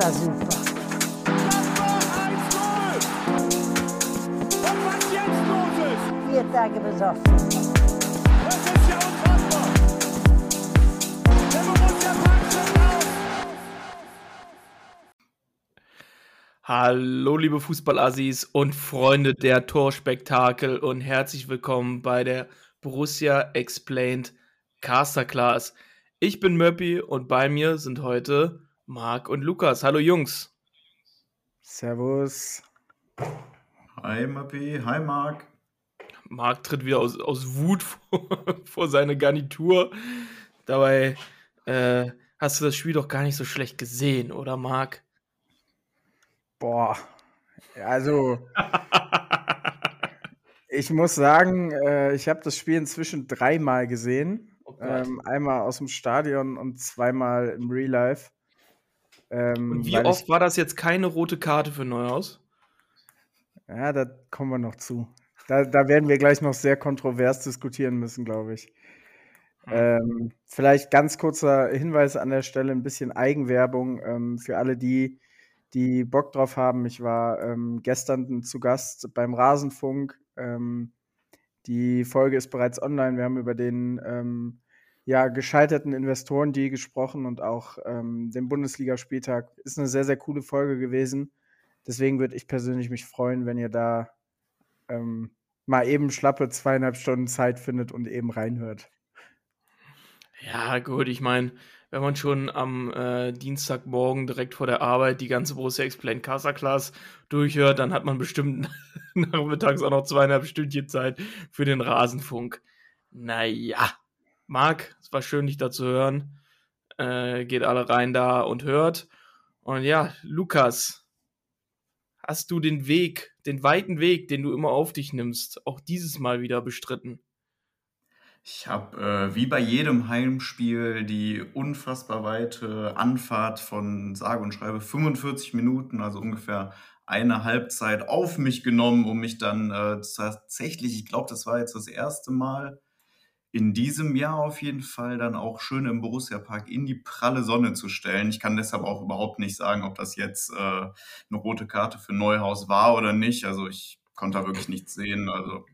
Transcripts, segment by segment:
war super. Tage das ist ja unfassbar. Der Borussia auf. Hallo liebe Fußballassis und Freunde der Torspektakel und herzlich willkommen bei der Borussia Explained Caster Class. Ich bin Möppi und bei mir sind heute Marc und Lukas. Hallo Jungs. Servus. Hi Mappi, hi Marc. Marc tritt wieder aus, aus Wut vor, vor seine Garnitur. Dabei äh, hast du das Spiel doch gar nicht so schlecht gesehen, oder Marc? Boah. Also, ich muss sagen, äh, ich habe das Spiel inzwischen dreimal gesehen. Oh. Ähm, einmal aus dem Stadion und zweimal im Real Life. Ähm, und wie oft ich, war das jetzt keine rote Karte für Neuhaus? Ja, da kommen wir noch zu. Da, da werden wir gleich noch sehr kontrovers diskutieren müssen, glaube ich. Ähm, vielleicht ganz kurzer Hinweis an der Stelle, ein bisschen Eigenwerbung ähm, für alle die, die Bock drauf haben. Ich war ähm, gestern zu Gast beim Rasenfunk. Ähm, die Folge ist bereits online. Wir haben über den ähm, ja, gescheiterten Investoren-Deal gesprochen und auch ähm, den Bundesligaspieltag. Ist eine sehr, sehr coole Folge gewesen. Deswegen würde ich persönlich mich freuen, wenn ihr da ähm, mal eben schlappe zweieinhalb Stunden Zeit findet und eben reinhört. Ja, gut, ich meine, wenn man schon am äh, Dienstagmorgen direkt vor der Arbeit die ganze Borussia Explained Casa Class durchhört, dann hat man bestimmt nachmittags auch noch zweieinhalb Stündchen Zeit für den Rasenfunk. Naja, Marc, es war schön, dich da zu hören. Äh, geht alle rein da und hört. Und ja, Lukas, hast du den Weg, den weiten Weg, den du immer auf dich nimmst, auch dieses Mal wieder bestritten? Ich habe äh, wie bei jedem Heimspiel die unfassbar weite Anfahrt von sage und schreibe 45 Minuten, also ungefähr eine Halbzeit auf mich genommen, um mich dann äh, tatsächlich, ich glaube, das war jetzt das erste Mal in diesem Jahr auf jeden Fall dann auch schön im Borussia Park in die pralle Sonne zu stellen. Ich kann deshalb auch überhaupt nicht sagen, ob das jetzt äh, eine rote Karte für Neuhaus war oder nicht. Also ich konnte da wirklich nichts sehen. Also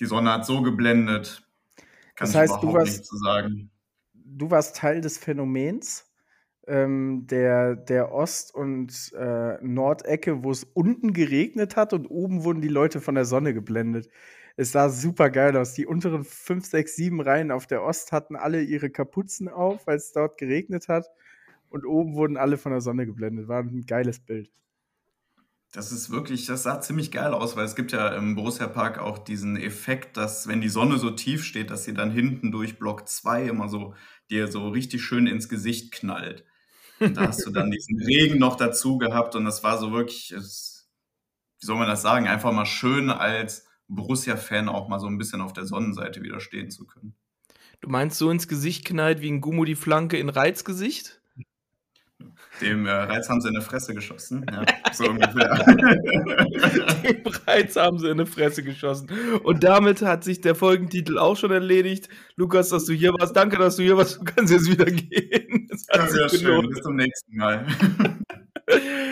die Sonne hat so geblendet. Kann Das ich heißt, du überhaupt warst- nichts zu sagen. Du warst Teil des Phänomens ähm, der, der Ost- und äh, Nordecke, wo es unten geregnet hat und oben wurden die Leute von der Sonne geblendet. Es sah super geil aus. Die unteren 5, 6, 7 Reihen auf der Ost hatten alle ihre Kapuzen auf, weil es dort geregnet hat. Und oben wurden alle von der Sonne geblendet. War ein geiles Bild. Das ist wirklich, das sah ziemlich geil aus, weil es gibt ja im Borussia Park auch diesen Effekt, dass wenn die Sonne so tief steht, dass sie dann hinten durch Block 2 immer so dir so richtig schön ins Gesicht knallt. Und da hast du dann diesen Regen noch dazu gehabt und das war so wirklich, es, wie soll man das sagen, einfach mal schön als Borussia-Fan auch mal so ein bisschen auf der Sonnenseite wieder stehen zu können. Du meinst so ins Gesicht knallt wie ein Gummo die Flanke in Reizgesicht? Dem äh, Reiz haben sie in die Fresse geschossen. Ja, so ungefähr. Dem Reiz haben sie in die Fresse geschossen. Und damit hat sich der Folgentitel auch schon erledigt. Lukas, dass du hier warst. Danke, dass du hier warst. Du kannst jetzt wieder gehen. Das Ja, sehr schön. Bis zum nächsten Mal.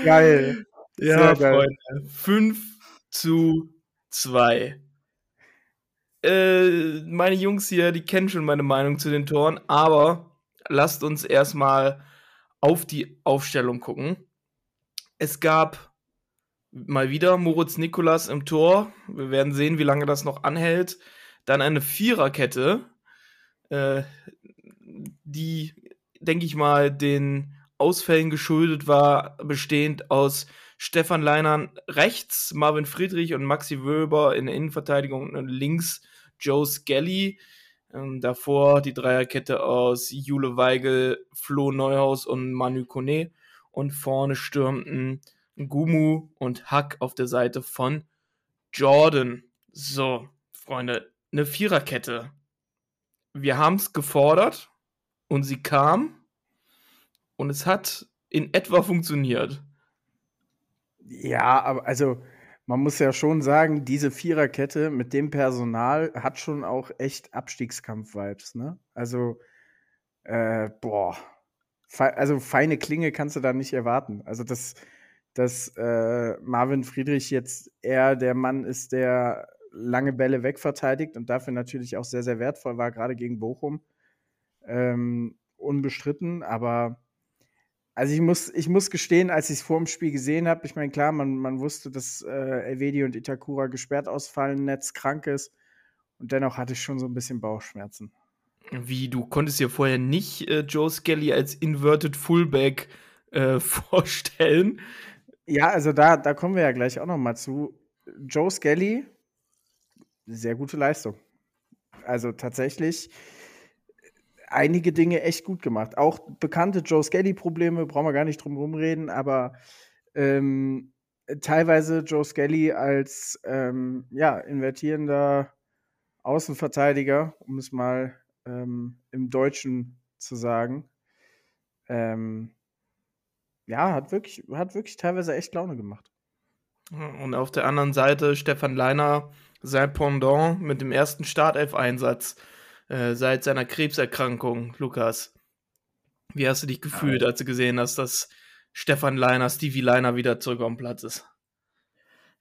Geil. Ja, Sehr geil. Freunde. 5 zu 2. Äh, meine Jungs hier, die kennen schon meine Meinung zu den Toren, aber lasst uns erstmal auf die Aufstellung gucken. Es gab mal wieder Moritz Nikolas im Tor. Wir werden sehen, wie lange das noch anhält. Dann eine Viererkette, äh, die, denke ich mal, den Ausfällen geschuldet war, bestehend aus Stefan Leinern rechts, Marvin Friedrich und Maxi Wöber in der Innenverteidigung und links Joe Skelly. Ähm, davor die Dreierkette aus Jule Weigel, Flo Neuhaus und Manu Kone. Und vorne stürmten Gumu und Hack auf der Seite von Jordan. So, Freunde, eine Viererkette. Wir haben es gefordert und sie kam und es hat in etwa funktioniert. Ja, aber also man muss ja schon sagen, diese Viererkette mit dem Personal hat schon auch echt Abstiegskampf-Vibes, ne? Also, äh, boah. also feine Klinge kannst du da nicht erwarten. Also dass, dass äh, Marvin Friedrich jetzt eher der Mann ist, der lange Bälle wegverteidigt und dafür natürlich auch sehr, sehr wertvoll war, gerade gegen Bochum. Ähm, unbestritten, aber also ich muss, ich muss gestehen, als ich es vor dem Spiel gesehen habe, ich meine, klar, man, man wusste, dass äh, Elvedi und Itakura gesperrt ausfallen, Netz krank ist. Und dennoch hatte ich schon so ein bisschen Bauchschmerzen. Wie, du konntest dir vorher nicht äh, Joe Skelly als Inverted Fullback äh, vorstellen? Ja, also da, da kommen wir ja gleich auch noch mal zu. Joe Skelly, sehr gute Leistung. Also tatsächlich einige Dinge echt gut gemacht. Auch bekannte Joe Skelly-Probleme, brauchen wir gar nicht drum rumreden, aber ähm, teilweise Joe Skelly als ähm, ja, invertierender Außenverteidiger, um es mal ähm, im Deutschen zu sagen. Ähm, ja, hat wirklich, hat wirklich teilweise echt Laune gemacht. Und auf der anderen Seite Stefan Leiner, sein Pendant mit dem ersten Startelf-Einsatz äh, seit seiner Krebserkrankung, Lukas. Wie hast du dich gefühlt, als du gesehen hast, dass Stefan Leiner, Stevie Leiner wieder zurück am Platz ist?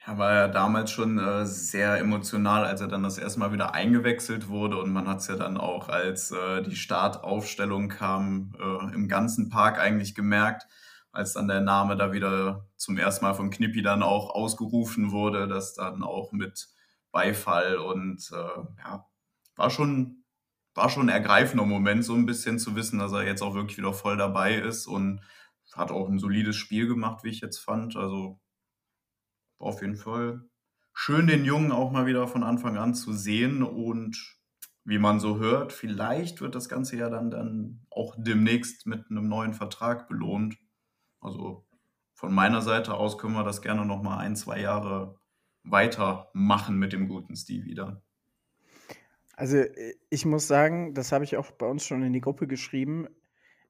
Ja, war ja damals schon äh, sehr emotional, als er dann das erste Mal wieder eingewechselt wurde. Und man hat es ja dann auch, als äh, die Startaufstellung kam, äh, im ganzen Park eigentlich gemerkt, als dann der Name da wieder zum ersten Mal von Knippi dann auch ausgerufen wurde, dass dann auch mit Beifall und äh, ja, war schon war schon ein ergreifender Moment, so ein bisschen zu wissen, dass er jetzt auch wirklich wieder voll dabei ist und hat auch ein solides Spiel gemacht, wie ich jetzt fand. Also auf jeden Fall schön, den Jungen auch mal wieder von Anfang an zu sehen und wie man so hört, vielleicht wird das Ganze ja dann, dann auch demnächst mit einem neuen Vertrag belohnt. Also von meiner Seite aus können wir das gerne noch mal ein, zwei Jahre weitermachen mit dem guten Steve wieder. Also, äh, ich muss sagen, das habe ich auch bei uns schon in die Gruppe geschrieben.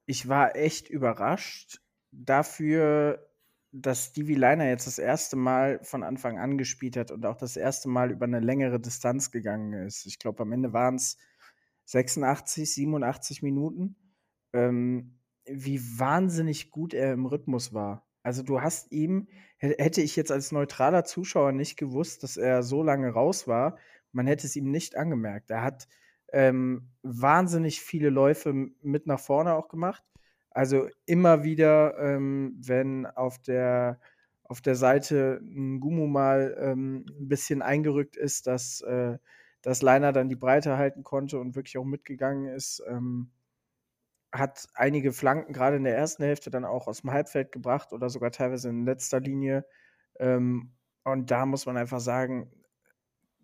Ich war echt überrascht dafür, dass Stevie Liner jetzt das erste Mal von Anfang an gespielt hat und auch das erste Mal über eine längere Distanz gegangen ist. Ich glaube, am Ende waren es 86, 87 Minuten. Ähm, wie wahnsinnig gut er im Rhythmus war. Also du hast ihm, hätte ich jetzt als neutraler Zuschauer nicht gewusst, dass er so lange raus war, man hätte es ihm nicht angemerkt. Er hat ähm, wahnsinnig viele Läufe mit nach vorne auch gemacht. Also immer wieder, ähm, wenn auf der, auf der Seite ein Gumu mal ähm, ein bisschen eingerückt ist, dass, äh, dass Leiner dann die Breite halten konnte und wirklich auch mitgegangen ist, ähm, hat einige Flanken gerade in der ersten Hälfte dann auch aus dem Halbfeld gebracht oder sogar teilweise in letzter Linie. Ähm, und da muss man einfach sagen,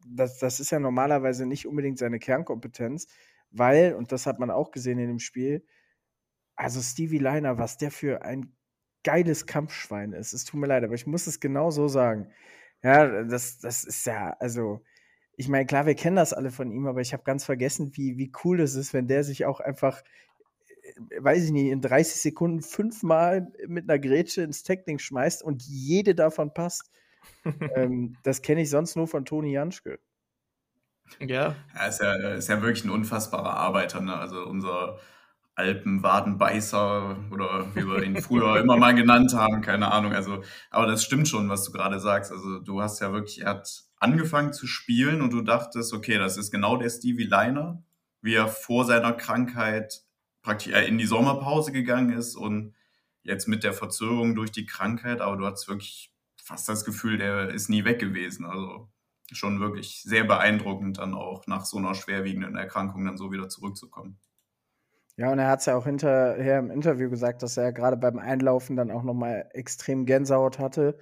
das, das ist ja normalerweise nicht unbedingt seine Kernkompetenz, weil, und das hat man auch gesehen in dem Spiel, also Stevie Liner, was der für ein geiles Kampfschwein ist. Es tut mir leid, aber ich muss es genau so sagen. Ja, das, das ist ja, also, ich meine, klar, wir kennen das alle von ihm, aber ich habe ganz vergessen, wie, wie cool das ist, wenn der sich auch einfach, äh, weiß ich nicht, in 30 Sekunden fünfmal mit einer Grätsche ins Tackling schmeißt und jede davon passt ähm, das kenne ich sonst nur von Toni Janschke. Ja. Er ist ja, ist ja wirklich ein unfassbarer Arbeiter. Ne? Also unser Alpenwadenbeißer oder wie wir ihn früher immer mal genannt haben, keine Ahnung. Also, aber das stimmt schon, was du gerade sagst. Also du hast ja wirklich, er hat angefangen zu spielen und du dachtest, okay, das ist genau der Stevie Liner, wie er vor seiner Krankheit praktisch in die Sommerpause gegangen ist und jetzt mit der Verzögerung durch die Krankheit, aber du hattest wirklich fast das Gefühl, der ist nie weg gewesen. Also schon wirklich sehr beeindruckend, dann auch nach so einer schwerwiegenden Erkrankung dann so wieder zurückzukommen. Ja, und er hat es ja auch hinterher im Interview gesagt, dass er gerade beim Einlaufen dann auch nochmal extrem Gänsehaut hatte.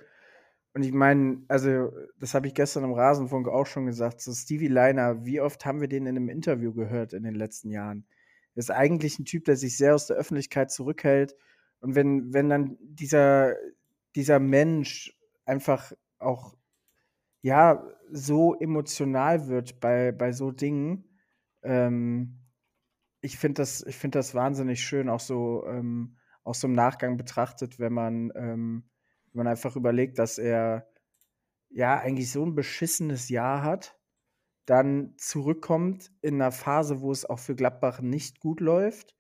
Und ich meine, also, das habe ich gestern im Rasenfunk auch schon gesagt, so Stevie Liner, wie oft haben wir den in einem Interview gehört in den letzten Jahren? ist eigentlich ein Typ, der sich sehr aus der Öffentlichkeit zurückhält. Und wenn, wenn dann dieser, dieser Mensch einfach auch ja so emotional wird bei, bei so Dingen. Ähm, ich finde das, ich finde das wahnsinnig schön, auch so, ähm, auch so im Nachgang betrachtet, wenn man, ähm, wenn man einfach überlegt, dass er ja eigentlich so ein beschissenes Jahr hat, dann zurückkommt in einer Phase, wo es auch für Gladbach nicht gut läuft,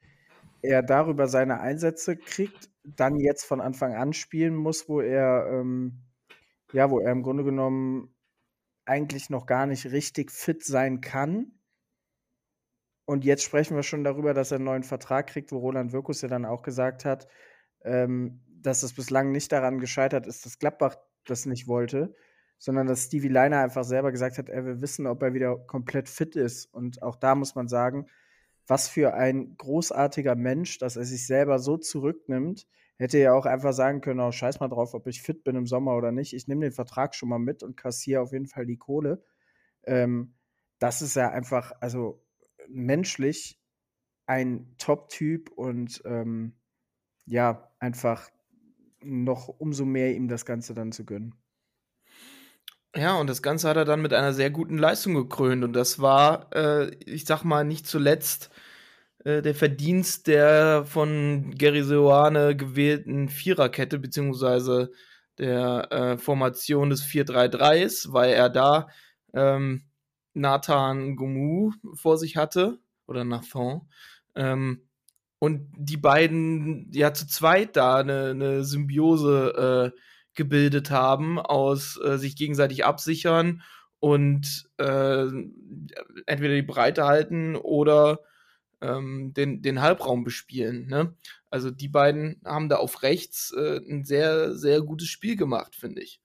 er darüber seine Einsätze kriegt, dann jetzt von Anfang an spielen muss, wo er, ähm, ja, wo er im Grunde genommen eigentlich noch gar nicht richtig fit sein kann. Und jetzt sprechen wir schon darüber, dass er einen neuen Vertrag kriegt, wo Roland Wirkus ja dann auch gesagt hat, ähm, dass es bislang nicht daran gescheitert ist, dass Gladbach das nicht wollte, sondern dass Stevie Leiner einfach selber gesagt hat, er will wissen, ob er wieder komplett fit ist. Und auch da muss man sagen, was für ein großartiger Mensch, dass er sich selber so zurücknimmt. Hätte ja auch einfach sagen können, oh, scheiß mal drauf, ob ich fit bin im Sommer oder nicht. Ich nehme den Vertrag schon mal mit und kassiere auf jeden Fall die Kohle. Ähm, das ist ja einfach, also menschlich ein Top-Typ und ähm, ja, einfach noch umso mehr ihm das Ganze dann zu gönnen. Ja, und das Ganze hat er dann mit einer sehr guten Leistung gekrönt. Und das war, äh, ich sag mal, nicht zuletzt äh, der Verdienst der von Gary Seoane gewählten Viererkette, beziehungsweise der äh, Formation des 4-3-3s, weil er da ähm, Nathan Gomu vor sich hatte, oder Nathan. Ähm, und die beiden ja zu zweit da eine, eine Symbiose äh, gebildet haben aus äh, sich gegenseitig absichern und äh, entweder die Breite halten oder ähm, den, den Halbraum bespielen. Ne? Also die beiden haben da auf rechts äh, ein sehr, sehr gutes Spiel gemacht, finde ich.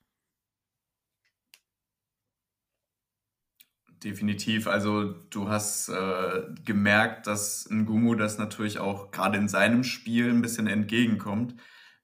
Definitiv. Also du hast äh, gemerkt, dass Ngumu das natürlich auch gerade in seinem Spiel ein bisschen entgegenkommt,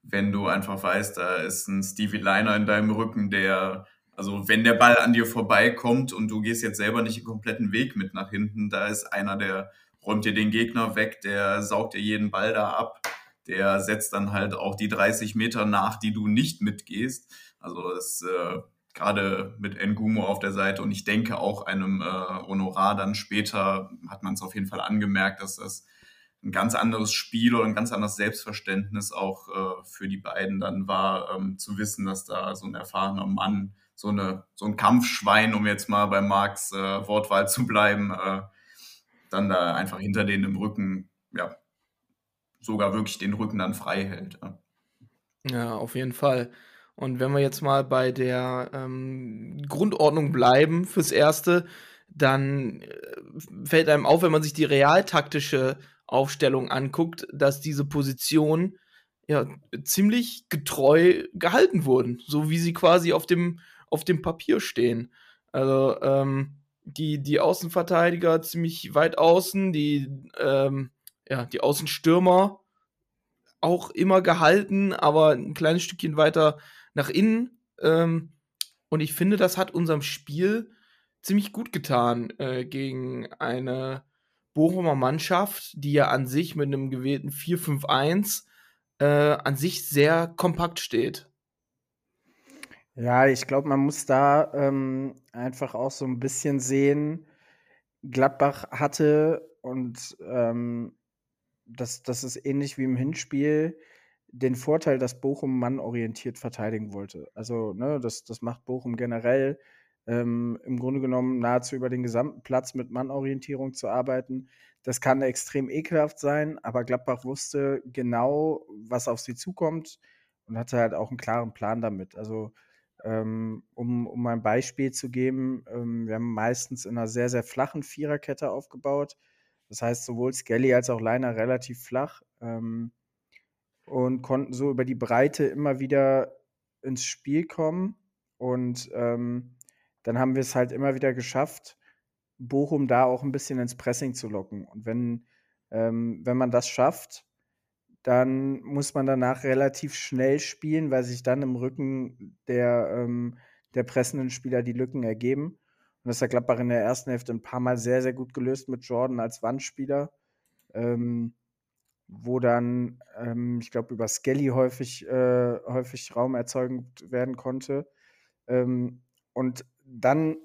wenn du einfach weißt, da ist ein Stevie Liner in deinem Rücken, der, also wenn der Ball an dir vorbeikommt und du gehst jetzt selber nicht den kompletten Weg mit nach hinten, da ist einer, der räumt dir den Gegner weg, der saugt dir jeden Ball da ab, der setzt dann halt auch die 30 Meter nach, die du nicht mitgehst. Also das äh, gerade mit Ngumo auf der Seite und ich denke auch einem äh, Honorar dann später hat man es auf jeden Fall angemerkt, dass das ein ganz anderes Spiel oder ein ganz anderes Selbstverständnis auch äh, für die beiden dann war, ähm, zu wissen, dass da so ein erfahrener Mann, so, eine, so ein Kampfschwein, um jetzt mal bei Marx äh, Wortwahl zu bleiben, äh, dann da einfach hinter denen im Rücken, ja, sogar wirklich den Rücken dann frei hält. Ja, ja auf jeden Fall. Und wenn wir jetzt mal bei der ähm, Grundordnung bleiben fürs Erste, dann äh, fällt einem auf, wenn man sich die realtaktische Aufstellung anguckt, dass diese Positionen ja ziemlich getreu gehalten wurden, so wie sie quasi auf dem, auf dem Papier stehen. Also ähm, die, die Außenverteidiger ziemlich weit außen, die, ähm, ja, die Außenstürmer auch immer gehalten, aber ein kleines Stückchen weiter nach innen. Ähm, und ich finde, das hat unserem Spiel ziemlich gut getan äh, gegen eine Bochumer Mannschaft, die ja an sich mit einem gewählten 4-5-1 äh, an sich sehr kompakt steht. Ja, ich glaube, man muss da ähm, einfach auch so ein bisschen sehen, Gladbach hatte und ähm, das, das ist ähnlich wie im Hinspiel, den Vorteil, dass Bochum mannorientiert verteidigen wollte. Also, ne, das, das macht Bochum generell ähm, im Grunde genommen nahezu über den gesamten Platz mit Mannorientierung zu arbeiten. Das kann extrem ekelhaft sein, aber Gladbach wusste genau, was auf sie zukommt und hatte halt auch einen klaren Plan damit. Also, um, um ein Beispiel zu geben, ähm, wir haben meistens in einer sehr, sehr flachen Viererkette aufgebaut. Das heißt, sowohl Skelly als auch Leiner relativ flach. Ähm, und konnten so über die Breite immer wieder ins Spiel kommen. Und ähm, dann haben wir es halt immer wieder geschafft, Bochum da auch ein bisschen ins Pressing zu locken. Und wenn, ähm, wenn man das schafft, dann muss man danach relativ schnell spielen, weil sich dann im Rücken der, ähm, der pressenden Spieler die Lücken ergeben. Und das hat Gladbach in der ersten Hälfte ein paar Mal sehr, sehr gut gelöst mit Jordan als Wandspieler. Ähm, wo dann, ähm, ich glaube, über Skelly häufig, äh, häufig Raum erzeugt werden konnte. Ähm, und dann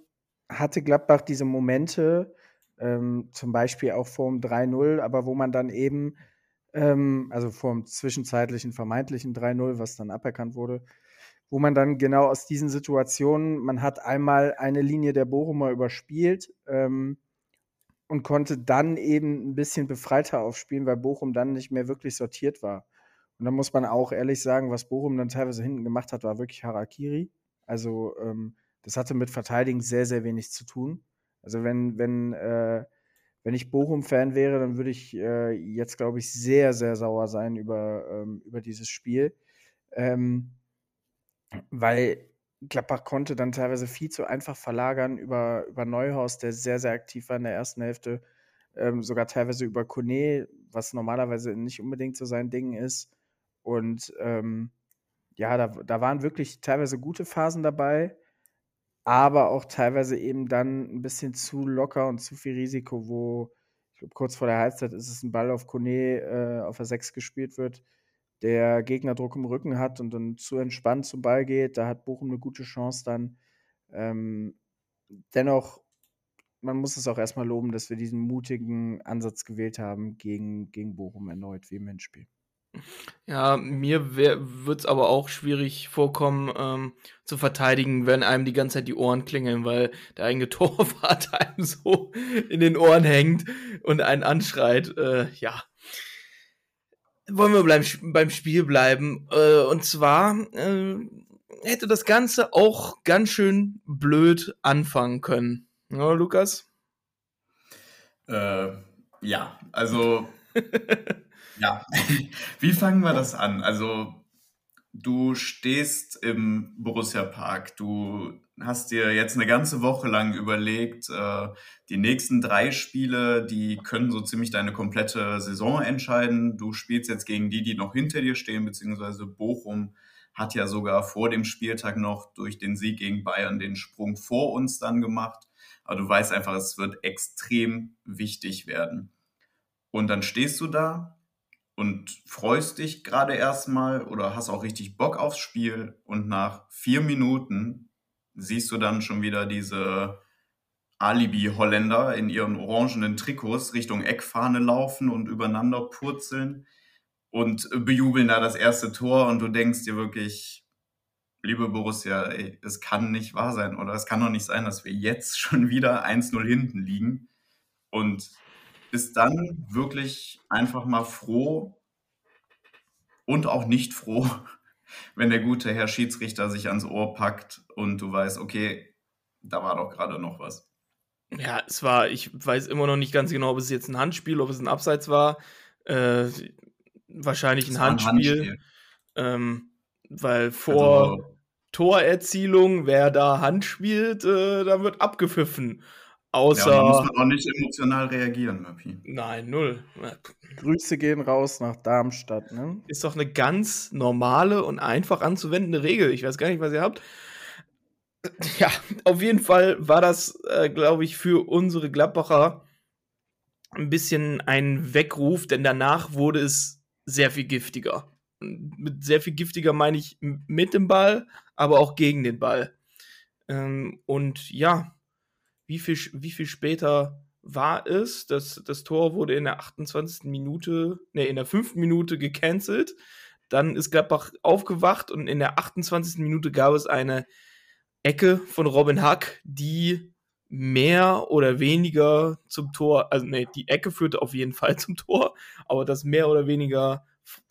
hatte Gladbach diese Momente, ähm, zum Beispiel auch vor dem 3-0, aber wo man dann eben, ähm, also vor dem zwischenzeitlichen vermeintlichen 3-0, was dann aberkannt wurde, wo man dann genau aus diesen Situationen, man hat einmal eine Linie der Bochumer überspielt, ähm, und konnte dann eben ein bisschen befreiter aufspielen, weil Bochum dann nicht mehr wirklich sortiert war. Und da muss man auch ehrlich sagen, was Bochum dann teilweise hinten gemacht hat, war wirklich Harakiri. Also ähm, das hatte mit Verteidigen sehr, sehr wenig zu tun. Also wenn, wenn, äh, wenn ich Bochum-Fan wäre, dann würde ich äh, jetzt, glaube ich, sehr, sehr sauer sein über, ähm, über dieses Spiel. Ähm, weil Gladbach konnte dann teilweise viel zu einfach verlagern über, über Neuhaus, der sehr, sehr aktiv war in der ersten Hälfte. Ähm, sogar teilweise über Kone, was normalerweise nicht unbedingt so sein Ding ist. Und ähm, ja, da, da waren wirklich teilweise gute Phasen dabei, aber auch teilweise eben dann ein bisschen zu locker und zu viel Risiko, wo ich glaube, kurz vor der Halbzeit ist es ein Ball auf Kone äh, auf der 6 gespielt wird, der Gegner Druck im Rücken hat und dann zu entspannt zum Ball geht. Da hat Bochum eine gute Chance dann. Ähm, dennoch, man muss es auch erstmal loben, dass wir diesen mutigen Ansatz gewählt haben gegen, gegen Bochum erneut, wie im Hinspiel. Ja, mir wird es aber auch schwierig vorkommen, ähm, zu verteidigen, wenn einem die ganze Zeit die Ohren klingeln, weil der eigene Torwart einem so in den Ohren hängt und einen anschreit. Äh, ja. Wollen wir beim, beim Spiel bleiben. Äh, und zwar äh, hätte das Ganze auch ganz schön blöd anfangen können. Ja, Lukas? Äh, ja, also Ja, wie fangen wir das an? Also, du stehst im Borussia Park, du hast dir jetzt eine ganze Woche lang überlegt, äh, die nächsten drei Spiele, die können so ziemlich deine komplette Saison entscheiden. Du spielst jetzt gegen die, die noch hinter dir stehen, beziehungsweise Bochum hat ja sogar vor dem Spieltag noch durch den Sieg gegen Bayern den Sprung vor uns dann gemacht. Aber du weißt einfach, es wird extrem wichtig werden. Und dann stehst du da und freust dich gerade erstmal oder hast auch richtig Bock aufs Spiel und nach vier Minuten siehst du dann schon wieder diese Alibi-Holländer in ihren orangenen Trikots Richtung Eckfahne laufen und übereinander purzeln und bejubeln da das erste Tor und du denkst dir wirklich, liebe Borussia, ey, es kann nicht wahr sein oder es kann doch nicht sein, dass wir jetzt schon wieder 1-0 hinten liegen und bist dann wirklich einfach mal froh und auch nicht froh, wenn der gute Herr Schiedsrichter sich ans Ohr packt und du weißt, okay, da war doch gerade noch was. Ja, es war, ich weiß immer noch nicht ganz genau, ob es jetzt ein Handspiel, ob es ein Abseits war. Äh, wahrscheinlich ein Handspiel. Ein Handspiel. Ähm, weil vor also, Torerzielung, wer da Hand spielt, äh, da wird abgepfiffen. Außer. Ja, da muss man auch nicht emotional reagieren, Möppi. Nein, null. Grüße gehen raus nach Darmstadt, ne? Ist doch eine ganz normale und einfach anzuwendende Regel. Ich weiß gar nicht, was ihr habt. Ja, auf jeden Fall war das, äh, glaube ich, für unsere Gladbacher ein bisschen ein Weckruf, denn danach wurde es sehr viel giftiger. Mit sehr viel giftiger meine ich mit dem Ball, aber auch gegen den Ball. Ähm, und ja, wie viel, wie viel später war es? Das, das Tor wurde in der 28. Minute, ne, in der 5. Minute gecancelt. Dann ist Gladbach aufgewacht und in der 28. Minute gab es eine Ecke von Robin Hack, die mehr oder weniger zum Tor, also ne, die Ecke führte auf jeden Fall zum Tor, aber das mehr oder weniger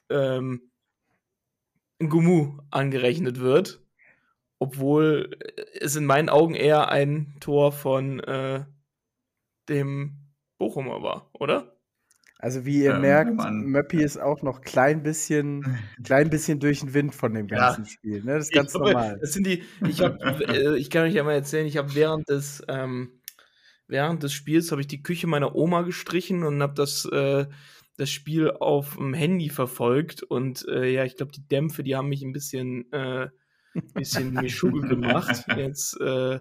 ähm, Gumu angerechnet wird obwohl es in meinen Augen eher ein Tor von äh, dem Bochumer war, oder? Also wie ihr ähm, merkt, Mann. Möppi ist auch noch klein bisschen, klein bisschen durch den Wind von dem ganzen ja. Spiel. Ne? Das ist ganz glaube, normal. Das sind die. Ich, hab, äh, ich kann euch ja mal erzählen. Ich habe während des ähm, während des Spiels habe ich die Küche meiner Oma gestrichen und habe das äh, das Spiel auf dem Handy verfolgt und äh, ja, ich glaube die Dämpfe, die haben mich ein bisschen äh, bisschen Mischugge gemacht. Jetzt, äh,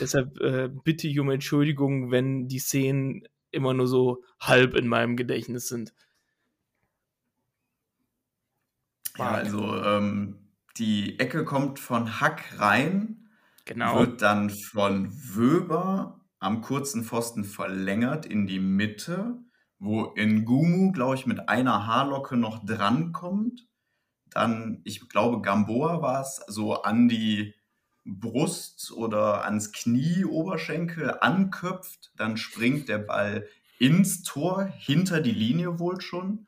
deshalb äh, bitte ich um Entschuldigung, wenn die Szenen immer nur so halb in meinem Gedächtnis sind. Ja, also ähm, die Ecke kommt von Hack rein, genau. wird dann von Wöber am kurzen Pfosten verlängert in die Mitte, wo Ngumu, glaube ich, mit einer Haarlocke noch drankommt dann, ich glaube, Gamboa war es, so an die Brust oder ans Knie, Oberschenkel anköpft, dann springt der Ball ins Tor, hinter die Linie wohl schon.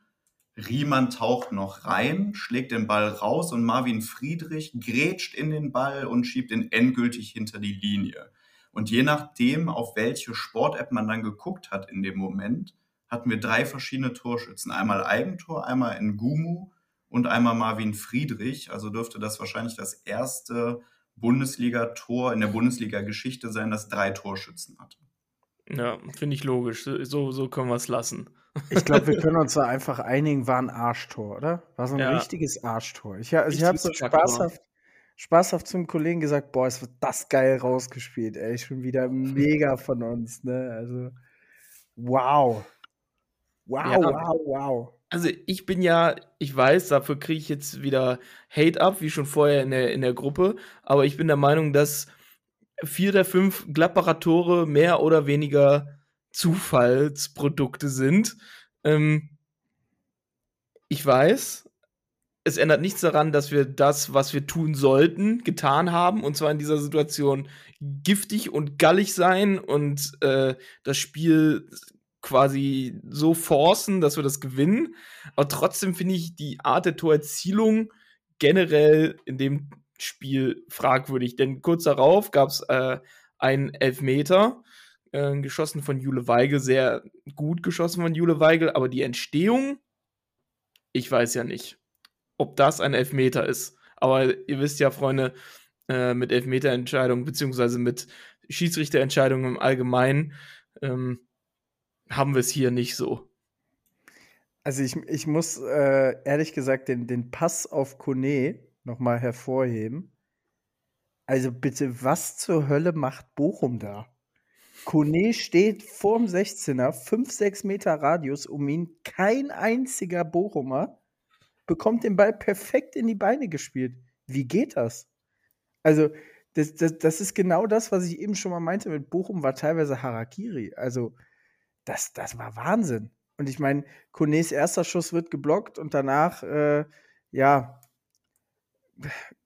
Riemann taucht noch rein, schlägt den Ball raus und Marvin Friedrich grätscht in den Ball und schiebt ihn endgültig hinter die Linie. Und je nachdem, auf welche Sport-App man dann geguckt hat in dem Moment, hatten wir drei verschiedene Torschützen. Einmal Eigentor, einmal Ngumu und einmal Marvin Friedrich. Also dürfte das wahrscheinlich das erste Bundesliga-Tor in der Bundesliga-Geschichte sein, das drei Torschützen hatte. Ja, finde ich logisch. So, so können wir es lassen. Ich glaube, wir können uns da einfach einigen, war ein Arschtor, oder? War so ein Ja. richtiges Arschtor. Ich, also ich habe so spaßhaft, spaßhaft zum Kollegen gesagt, boah, es wird das geil rausgespielt, ey. Schon wieder mega von uns, ne? Also, wow. Wow, Ja. wow, wow. Also ich bin ja, ich weiß, dafür kriege ich jetzt wieder Hate ab, wie schon vorher in der, in der Gruppe, aber ich bin der Meinung, dass vier der fünf Gladbacher mehr oder weniger Zufallsprodukte sind. Ähm, ich weiß, es ändert nichts daran, dass wir das, was wir tun sollten, getan haben, und zwar in dieser Situation giftig und gallig sein und äh, das Spiel quasi so forcen, dass wir das gewinnen. Aber trotzdem finde ich die Art der Torerzielung generell in dem Spiel fragwürdig. Denn kurz darauf gab es äh, einen Elfmeter, äh, geschossen von Jule Weigel, sehr gut geschossen von Jule Weigel, aber die Entstehung, ich weiß ja nicht, ob das ein Elfmeter ist. Aber ihr wisst ja, Freunde, äh, mit Elfmeterentscheidungen, beziehungsweise mit Schiedsrichterentscheidungen im Allgemeinen, ähm, haben wir es hier nicht so. Also ich, ich muss äh, ehrlich gesagt den, den Pass auf Kone nochmal hervorheben. Also bitte, was zur Hölle macht Bochum da? Kone steht vorm 16er, 5, 6 Meter Radius um ihn. Kein einziger Bochumer bekommt den Ball perfekt in die Beine gespielt. Wie geht das? Also, das, das, das ist genau das, was ich eben schon mal meinte mit Bochum, war teilweise Harakiri. Also, das, das war Wahnsinn. Und ich meine, Konés erster Schuss wird geblockt und danach, äh, ja,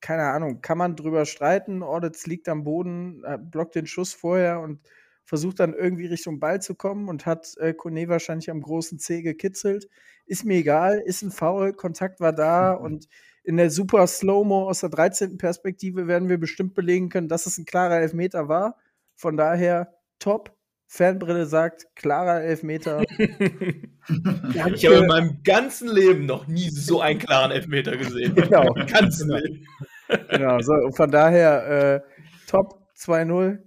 keine Ahnung, kann man drüber streiten. Ordetz liegt am Boden, äh, blockt den Schuss vorher und versucht dann irgendwie Richtung Ball zu kommen und hat äh, Kone wahrscheinlich am großen C gekitzelt. Ist mir egal, ist ein Foul, Kontakt war da und in der super Slow-Mo aus der 13. Perspektive werden wir bestimmt belegen können, dass es ein klarer Elfmeter war. Von daher top. Fanbrille sagt, klarer Elfmeter. Ich habe in meinem ganzen Leben noch nie so einen klaren Elfmeter gesehen. Genau. Im ganzen Genau. Leben. genau, so, und von daher äh, top 2-0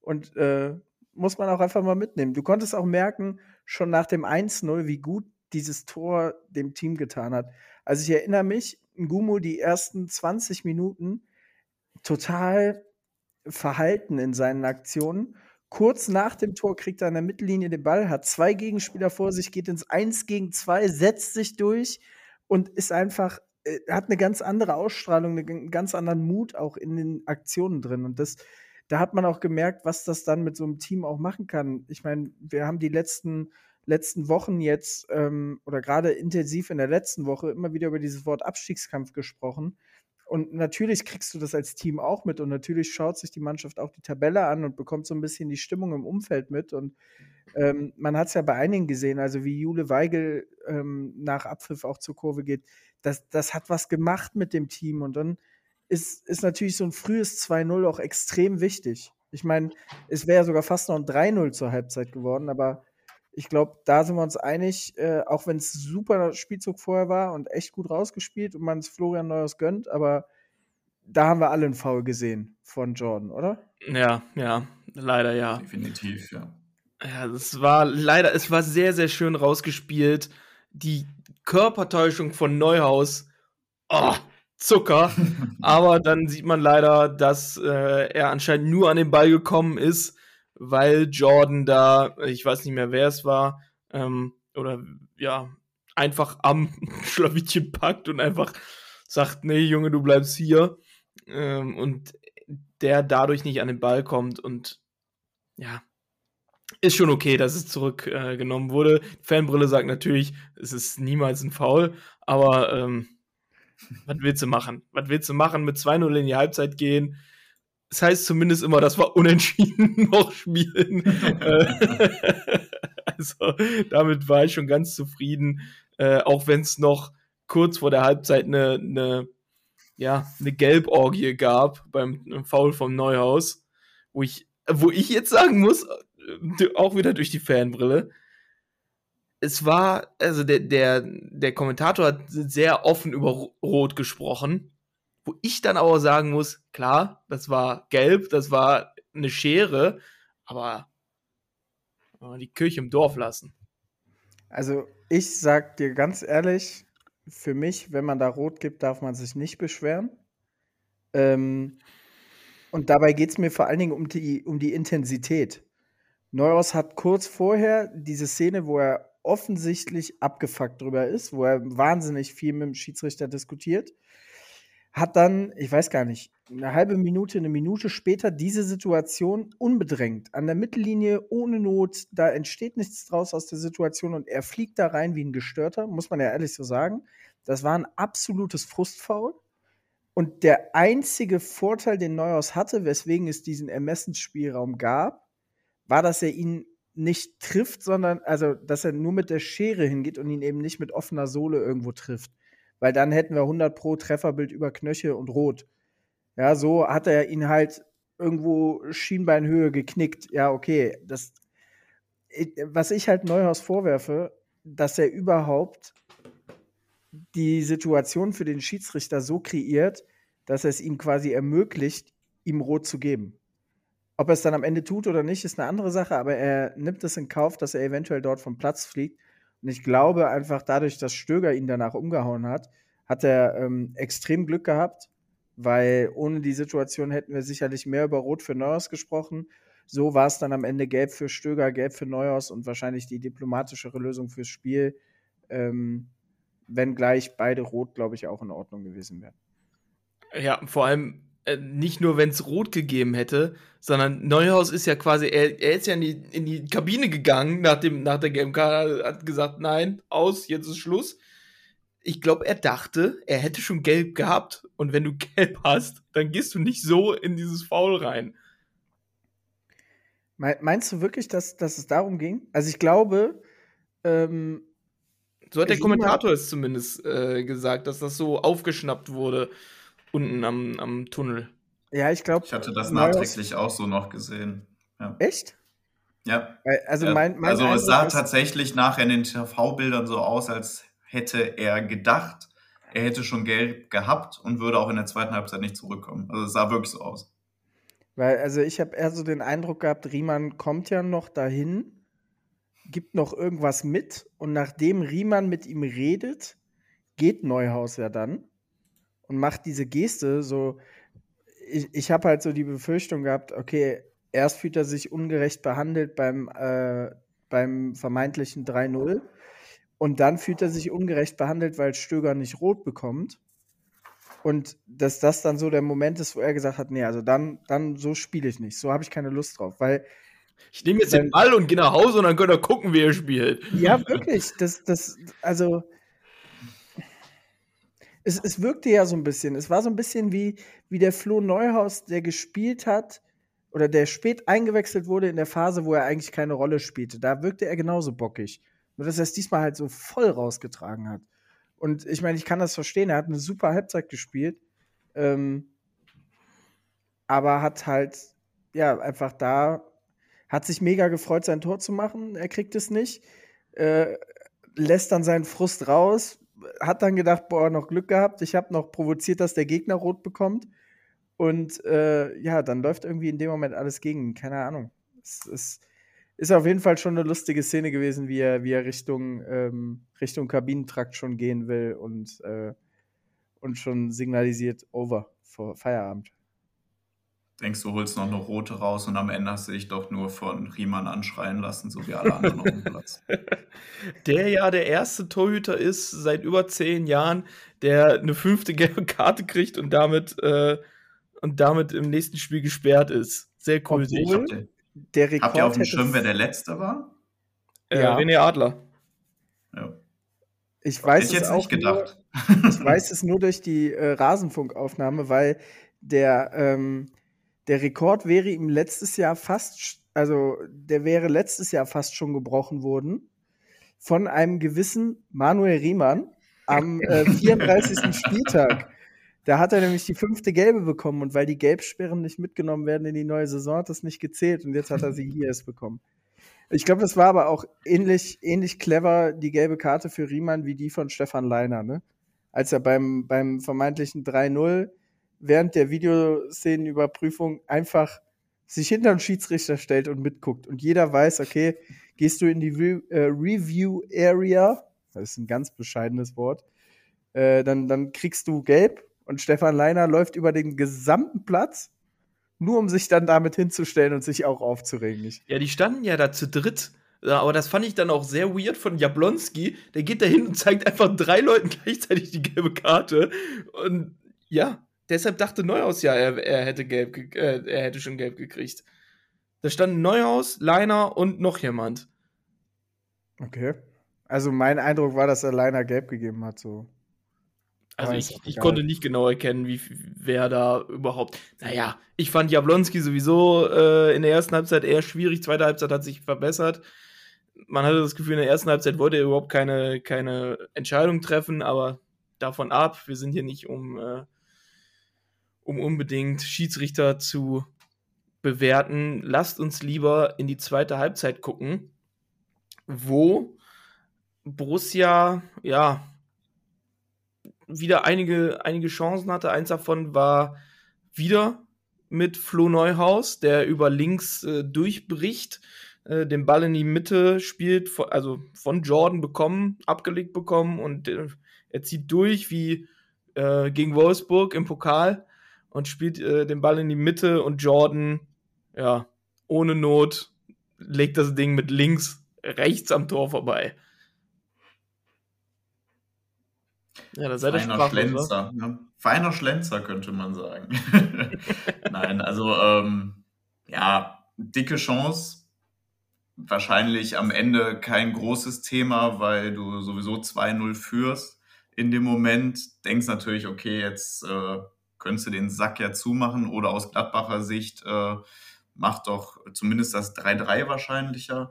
und äh, muss man auch einfach mal mitnehmen. Du konntest auch merken, schon nach dem 1-0, wie gut dieses Tor dem Team getan hat. Also ich erinnere mich, Ngumu die ersten 20 Minuten total verhalten in seinen Aktionen. Kurz nach dem Tor kriegt er an der Mittellinie den Ball, hat zwei Gegenspieler vor sich, geht ins 1 gegen 2, setzt sich durch und ist einfach, äh, hat eine ganz andere Ausstrahlung, einen ganz anderen Mut auch in den Aktionen drin. Und das, da hat man auch gemerkt, was das dann mit so einem Team auch machen kann. Ich meine, wir haben die letzten, letzten Wochen jetzt ähm, oder gerade intensiv in der letzten Woche immer wieder über dieses Wort Abstiegskampf gesprochen. Und natürlich kriegst du das als Team auch mit und natürlich schaut sich die Mannschaft auch die Tabelle an und bekommt so ein bisschen die Stimmung im Umfeld mit. Und ähm, man hat es ja bei einigen gesehen, also wie Jule Weigel ähm, nach Abpfiff auch zur Kurve geht. Das, das hat was gemacht mit dem Team und dann ist, ist natürlich so ein frühes 2-0 auch extrem wichtig. Ich meine, es wäre sogar fast noch ein 3-0 zur Halbzeit geworden, aber ich glaube, da sind wir uns einig, äh, auch wenn es super Spielzug vorher war und echt gut rausgespielt und man es Florian Neuers gönnt, aber da haben wir alle einen Foul gesehen von Jordan, oder? Ja, ja, leider ja. Definitiv, ja. Ja, das war leider, es war sehr, sehr schön rausgespielt. Die Körpertäuschung von Neuhaus, oh, Zucker. Aber dann sieht man leider, dass äh, er anscheinend nur an den Ball gekommen ist, weil Jordan da, ich weiß nicht mehr, wer es war, ähm, oder ja, einfach am Schlawittchen packt und einfach sagt, nee, Junge, du bleibst hier. Ähm, und der dadurch nicht an den Ball kommt und ja, ist schon okay, dass es zurückgenommen äh, wurde. Fanbrille sagt natürlich, es ist niemals ein Foul, aber ähm, was willst du machen? Was willst du machen? Mit 2-0 in die Halbzeit gehen? Das heißt zumindest immer, dass wir unentschieden noch spielen. Äh, Also damit war ich schon ganz zufrieden, äh, auch wenn es noch kurz vor der Halbzeit eine, eine, ja, eine Gelborgie gab beim Foul vom Neuhaus, wo ich, wo ich jetzt sagen muss, äh, auch wieder durch die Fanbrille, es war, also der, der, der Kommentator hat sehr offen über Rot gesprochen, wo ich dann aber sagen muss, klar, das war gelb, das war eine Schere, aber die Kirche im Dorf lassen. Also ich sag dir ganz ehrlich, für mich, wenn man da rot gibt, darf man sich nicht beschweren. Ähm, und dabei geht es mir vor allen Dingen um die, um die Intensität. Neuhaus hat kurz vorher diese Szene, wo er offensichtlich abgefuckt drüber ist, wo er wahnsinnig viel mit dem Schiedsrichter diskutiert, hat dann, ich weiß gar nicht, eine halbe Minute, eine Minute später diese Situation unbedrängt an der Mittellinie ohne Not, da entsteht nichts draus aus der Situation und er fliegt da rein wie ein Gestörter, muss man ja ehrlich so sagen. Das war ein absolutes Frustfaul. Und der einzige Vorteil, den Neuhaus hatte, weswegen es diesen Ermessensspielraum gab, war, dass er ihn nicht trifft, sondern also, dass er nur mit der Schere hingeht und ihn eben nicht mit offener Sohle irgendwo trifft. Weil dann hätten wir 100 pro Trefferbild über Knöchel und Rot. Ja, so hat er ihn halt irgendwo Schienbeinhöhe geknickt. Ja, okay, das was ich halt Neuhaus vorwerfe, dass er überhaupt die Situation für den Schiedsrichter so kreiert, dass es ihm quasi ermöglicht, ihm Rot zu geben. Ob er es dann am Ende tut oder nicht, ist eine andere Sache, aber er nimmt es in Kauf, dass er eventuell dort vom Platz fliegt. Und ich glaube einfach dadurch, dass Stöger ihn danach umgehauen hat, hat er ähm, extrem Glück gehabt, weil ohne die Situation hätten wir sicherlich mehr über Rot für Neuhaus gesprochen. So war es dann am Ende gelb für Stöger, gelb für Neuhaus und wahrscheinlich die diplomatischere Lösung fürs Spiel, ähm, wenngleich beide Rot, glaube ich, auch in Ordnung gewesen wären. Ja, vor allem äh, nicht nur, wenn es rot gegeben hätte, sondern Neuhaus ist ja quasi, er, er ist ja in die, in die Kabine gegangen nach, dem, nach der GMK, hat gesagt, nein, aus, jetzt ist Schluss. Ich glaube, er dachte, er hätte schon gelb gehabt. Und wenn du gelb hast, dann gehst du nicht so in dieses Foul rein. Meinst du wirklich, dass, dass es darum ging? Also ich glaube, ähm, so hat der Kommentator es zumindest äh, gesagt, dass das so aufgeschnappt wurde unten am, am Tunnel. Ja, ich glaube. Ich hatte das nachträglich auch so noch gesehen. Ja. Echt? Ja. Also, mein, mein also es sah tatsächlich nachher in den TV-Bildern so aus, als hätte er gedacht, er hätte schon Geld gehabt und würde auch in der zweiten Halbzeit nicht zurückkommen. Also es sah wirklich so aus. Weil, also ich habe eher so den Eindruck gehabt, Riemann kommt ja noch dahin, gibt noch irgendwas mit und nachdem Riemann mit ihm redet, geht Neuhaus ja dann und macht diese Geste so. Ich, ich habe halt so die Befürchtung gehabt, okay, erst fühlt er sich ungerecht behandelt beim, äh, beim vermeintlichen 3-0 und dann fühlt er sich ungerecht behandelt, weil Stöger nicht rot bekommt. Und dass das dann so der Moment ist, wo er gesagt hat, nee, also dann, dann so spiele ich nicht. So habe ich keine Lust drauf, weil ich nehme jetzt den Ball und gehe nach Hause und dann könnt ihr gucken, wie er spielt. Ja, wirklich. Das, das, also es, es wirkte ja so ein bisschen. Es war so ein bisschen wie, wie der Flo Neuhaus, der gespielt hat oder der spät eingewechselt wurde in der Phase, wo er eigentlich keine Rolle spielte. Da wirkte er genauso bockig. Nur, dass er es diesmal halt so voll rausgetragen hat. Und ich meine, ich kann das verstehen. Er hat eine super Halbzeit gespielt. Ähm, aber hat halt, ja, einfach da, hat sich mega gefreut, sein Tor zu machen. Er kriegt es nicht. Äh, lässt dann seinen Frust raus, hat dann gedacht, boah, noch Glück gehabt. Ich habe noch provoziert, dass der Gegner rot bekommt. Und äh, ja, dann läuft irgendwie in dem Moment alles gegen. Keine Ahnung. Es ist, ist auf jeden Fall schon eine lustige Szene gewesen, wie er, wie er Richtung, ähm, Richtung Kabinentrakt schon gehen will und, äh, und schon signalisiert, over, vor Feierabend denkst, du holst noch eine rote raus und am Ende hast du dich doch nur von Riemann anschreien lassen, so wie alle anderen auf dem Platz. Der ja der erste Torhüter ist seit über zehn Jahren, der eine fünfte gelbe Karte kriegt und damit, äh, und damit im nächsten Spiel gesperrt ist. Sehr cool. Obwohl, der Rekord Habt ihr auf dem Schirm, wer der Letzte war? Äh, ja. René Adler. Ja. Ich weiß Hätte ich jetzt es nicht gedacht. Nur, ich weiß es nur durch die äh, Rasenfunkaufnahme, weil der, ähm, der Rekord wäre ihm letztes Jahr fast also der wäre letztes Jahr fast schon gebrochen worden von einem gewissen Manuel Riemann am äh, 34. Spieltag. Da hat er nämlich die fünfte Gelbe bekommen und weil die Gelbsperren nicht mitgenommen werden in die neue Saison, hat das nicht gezählt und jetzt hat er sie hier erst bekommen. Ich glaube, das war aber auch ähnlich, ähnlich clever, die gelbe Karte für Riemann, wie die von Stefan Leiner, ne? Als er beim, beim vermeintlichen 3-0 während der Videoszenenüberprüfung einfach sich hinter den Schiedsrichter stellt und mitguckt. Und jeder weiß, okay, gehst du in die Re äh, Review Area, das ist ein ganz bescheidenes Wort, äh, dann, dann kriegst du gelb und Stefan Leiner läuft über den gesamten Platz, nur um sich dann damit hinzustellen und sich auch aufzuregen. Ja, die standen ja da zu dritt. Aber das fand ich dann auch sehr weird von Jablonski. Der geht da hin und zeigt einfach drei Leuten gleichzeitig die gelbe Karte. Und ja, deshalb dachte Neuhaus ja, er, er hätte gelb, ge- äh, er hätte schon gelb gekriegt. Da standen Neuhaus, Leiner und noch jemand. Okay. Also mein Eindruck war, dass er Leiner gelb gegeben hat, so. Also ich, ich konnte nicht genau erkennen, wie wer da überhaupt. Naja, ich fand Jablonski sowieso äh, in der ersten Halbzeit eher schwierig. Zweite Halbzeit hat sich verbessert. Man hatte das Gefühl, in der ersten Halbzeit wollte er überhaupt keine, keine Entscheidung treffen, aber davon ab, wir sind hier nicht um, äh, um unbedingt Schiedsrichter zu bewerten. Lasst uns lieber in die zweite Halbzeit gucken, wo Borussia, ja, wieder einige, einige Chancen hatte. Eins davon war wieder mit Flo Neuhaus, der über links äh, durchbricht, äh, den Ball in die Mitte spielt, von, also von Jordan bekommen, abgelegt bekommen und äh, er zieht durch wie äh, gegen Wolfsburg im Pokal und spielt äh, den Ball in die Mitte und Jordan, ja, ohne Not legt das Ding mit links rechts am Tor vorbei. Ja, da seid ihr Feiner? Schlenzer. Ne? Feiner Schlenzer, könnte man sagen. Nein, also ähm, ja, dicke Chance. Wahrscheinlich am Ende kein großes Thema, weil du sowieso 2-0 führst. In dem Moment denkst natürlich, okay, jetzt äh, könntest du den Sack ja zumachen oder aus Gladbacher Sicht äh, macht doch zumindest das 3-3 wahrscheinlicher.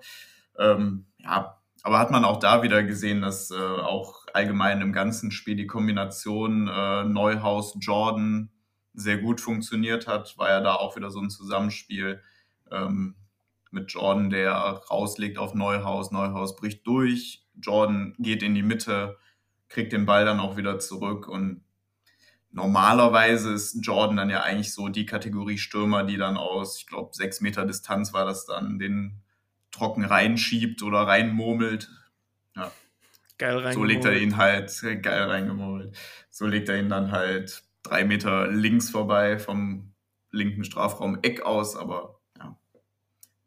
Ähm, ja, aber hat man auch da wieder gesehen, dass äh, auch allgemein im ganzen Spiel die Kombination äh, Neuhaus-Jordan sehr gut funktioniert hat. War ja da auch wieder so ein Zusammenspiel ähm, mit Jordan, der rauslegt auf Neuhaus. Neuhaus bricht durch, Jordan geht in die Mitte, kriegt den Ball dann auch wieder zurück und normalerweise ist Jordan dann ja eigentlich so die Kategorie Stürmer, die dann aus, ich glaube, sechs Meter Distanz war das dann, den trocken reinschiebt oder reinmurmelt. Ja, Geil so legt er ihn halt geil reingemurmelt. So legt er ihn dann halt drei Meter links vorbei vom linken Strafraum Eck aus, aber ja.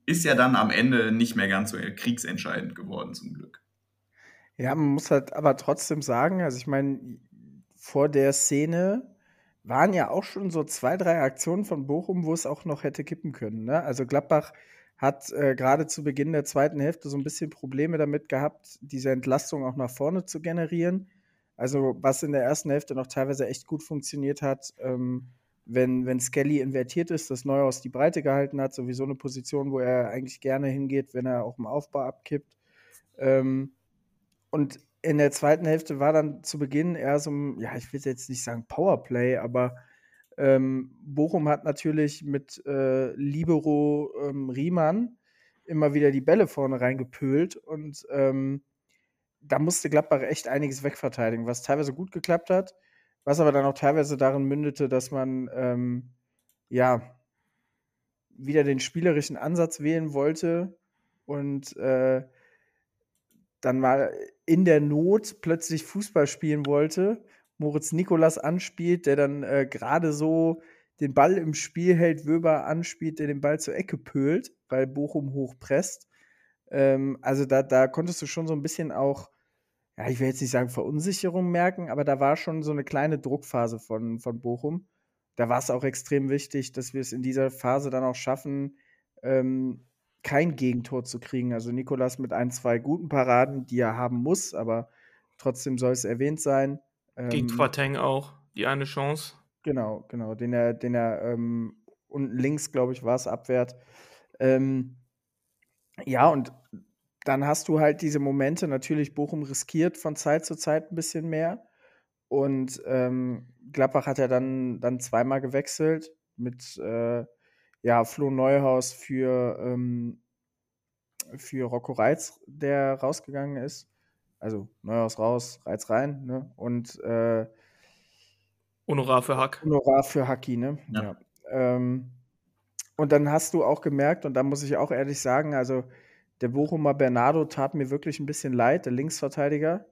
Ist ja dann am Ende nicht mehr ganz so kriegsentscheidend geworden, zum Glück. Ja, man muss halt aber trotzdem sagen, also ich meine, vor der Szene waren ja auch schon so zwei, drei Aktionen von Bochum, wo es auch noch hätte kippen können. Ne? Also Gladbach hat äh, gerade zu Beginn der zweiten Hälfte so ein bisschen Probleme damit gehabt, diese Entlastung auch nach vorne zu generieren. Also was in der ersten Hälfte noch teilweise echt gut funktioniert hat, ähm, wenn, wenn Skelly invertiert ist, das Neuhaus die Breite gehalten hat, sowieso eine Position, wo er eigentlich gerne hingeht, wenn er auch im Aufbau abkippt. Ähm, und in der zweiten Hälfte war dann zu Beginn eher so ein, ja, ich will jetzt nicht sagen Powerplay, aber ähm, Bochum hat natürlich mit äh, Libero ähm, Riemann immer wieder die Bälle vorne reingepölt und ähm, da musste Gladbach echt einiges wegverteidigen, was teilweise gut geklappt hat, was aber dann auch teilweise darin mündete, dass man ähm, ja wieder den spielerischen Ansatz wählen wollte und äh, dann mal in der Not plötzlich Fußball spielen wollte, Moritz Nikolas anspielt, der dann äh, gerade so den Ball im Spiel hält, Wöber anspielt, der den Ball zur Ecke pölt, weil Bochum hochpresst. Ähm, also da, da konntest du schon so ein bisschen auch, ja, ich will jetzt nicht sagen Verunsicherung merken, aber da war schon so eine kleine Druckphase von, von Bochum. Da war es auch extrem wichtig, dass wir es in dieser Phase dann auch schaffen, ähm, kein Gegentor zu kriegen. Also Nikolas mit ein, zwei guten Paraden, die er haben muss, aber trotzdem soll es erwähnt sein. Gegen Ähm, Quateng auch, die eine Chance. Genau, genau, den er, den er ähm, unten links, glaube ich, war es, abwehrt. Ähm, Ja, und dann hast du halt diese Momente, natürlich Bochum riskiert von Zeit zu Zeit ein bisschen mehr. Und ähm, Gladbach hat ja dann, dann zweimal gewechselt mit äh, ja, Flo Neuhaus für, ähm, für Rocco Reitz, der rausgegangen ist. Also Neuhaus raus, Reitz rein. Ne? Und äh, Honorar für Hack. Honorar für Hacki, ne? Ja. Ja. Ähm, und dann hast du auch gemerkt, und da muss ich auch ehrlich sagen, also der Bochumer Bernardo tat mir wirklich ein bisschen leid, der Linksverteidiger.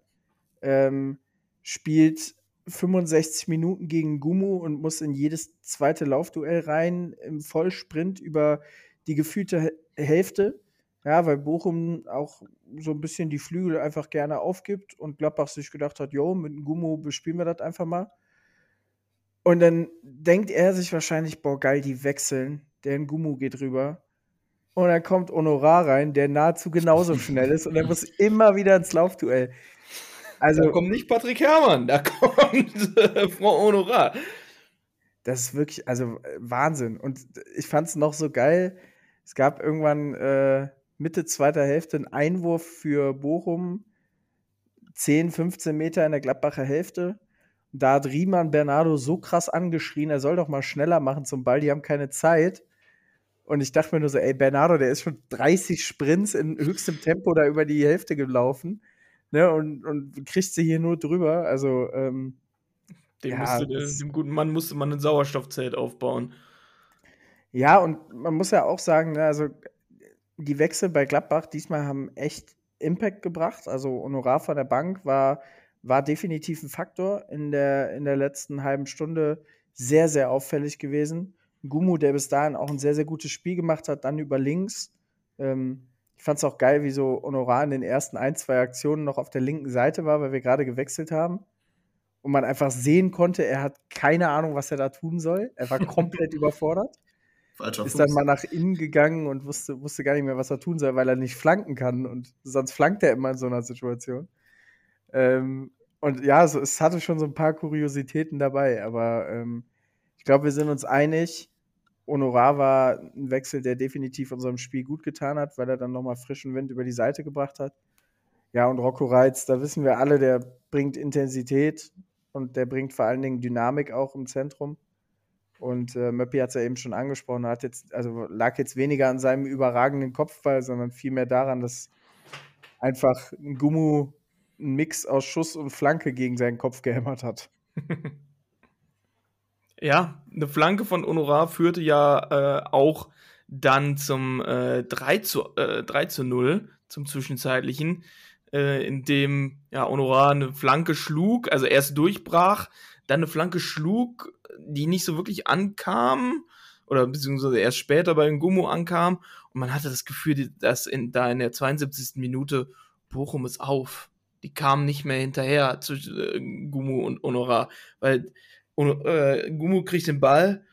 Ähm, spielt 65 Minuten gegen Gumu und muss in jedes zweite Laufduell rein im Vollsprint über die gefühlte Hä- Hälfte. Ja, weil Bochum auch so ein bisschen die Flügel einfach gerne aufgibt und Gladbach sich gedacht hat, jo, mit Gumu bespielen wir das einfach mal. Und dann denkt er sich wahrscheinlich, boah, geil, die wechseln. Der Gumu geht rüber. Und dann kommt Honorar rein, der nahezu genauso schnell ist und er muss immer wieder ins Laufduell. Also, Da kommt nicht Patrick Herrmann, da kommt äh, Frau Honorar. Das ist wirklich, also äh, Wahnsinn. Und ich fand es noch so geil. Es gab irgendwann äh, Mitte zweiter Hälfte einen Einwurf für Bochum, 10, 15 Meter in der Gladbacher Hälfte. Und da hat Riemann Bernardo so krass angeschrien, er soll doch mal schneller machen zum Ball, die haben keine Zeit. Und ich dachte mir nur so, ey, Bernardo, der ist schon 30 Sprints in höchstem Tempo da über die Hälfte gelaufen. Ne, und, und kriegt sie hier nur drüber. Also, ähm, Dem, Ja, der- dem guten Mann musste man ein Sauerstoffzelt aufbauen. Ja, und man muss ja auch sagen, ne, also die Wechsel bei Gladbach diesmal haben echt Impact gebracht. Also Honorar von der Bank war, war definitiv ein Faktor in der, in der letzten halben Stunde sehr, sehr auffällig gewesen. Gumu, der bis dahin auch ein sehr, sehr gutes Spiel gemacht hat, dann über links. Ähm, ich fand es auch geil, wie so Honorar in den ersten ein, zwei Aktionen noch auf der linken Seite war, weil wir gerade gewechselt haben. Und man einfach sehen konnte, er hat keine Ahnung, was er da tun soll. Er war komplett überfordert Falscher ist dann mal nach innen gegangen und wusste, wusste gar nicht mehr, was er tun soll, weil er nicht flanken kann. Und sonst flankt er immer in so einer Situation. Ähm, und ja, so, es hatte schon so ein paar Kuriositäten dabei, aber ähm, ich glaube, wir sind uns einig. Honorar war ein Wechsel, der definitiv unserem Spiel gut getan hat, weil er dann nochmal frischen Wind über die Seite gebracht hat. Ja, und Rocco Reitz, da wissen wir alle, der bringt Intensität und der bringt vor allen Dingen Dynamik auch im Zentrum. Und äh, Möppi hat es ja eben schon angesprochen, hat jetzt, also lag jetzt weniger an seinem überragenden Kopfball, sondern vielmehr daran, dass einfach ein Gummu einen Mix aus Schuss und Flanke gegen seinen Kopf gehämmert hat. Ja, eine Flanke von Honorar führte ja äh, auch dann zum äh, 3, zu, äh, 3 zu 0, zum zwischenzeitlichen, äh, in dem ja, Honorar eine Flanke schlug, also erst durchbrach, dann eine Flanke schlug, die nicht so wirklich ankam, oder beziehungsweise erst später bei den Gummo ankam, und man hatte das Gefühl, dass in, da in der 72. Minute Bochum ist auf. Die kamen nicht mehr hinterher zwischen äh, Gummo und Honorar, weil und, äh, Gumu kriegt den Ball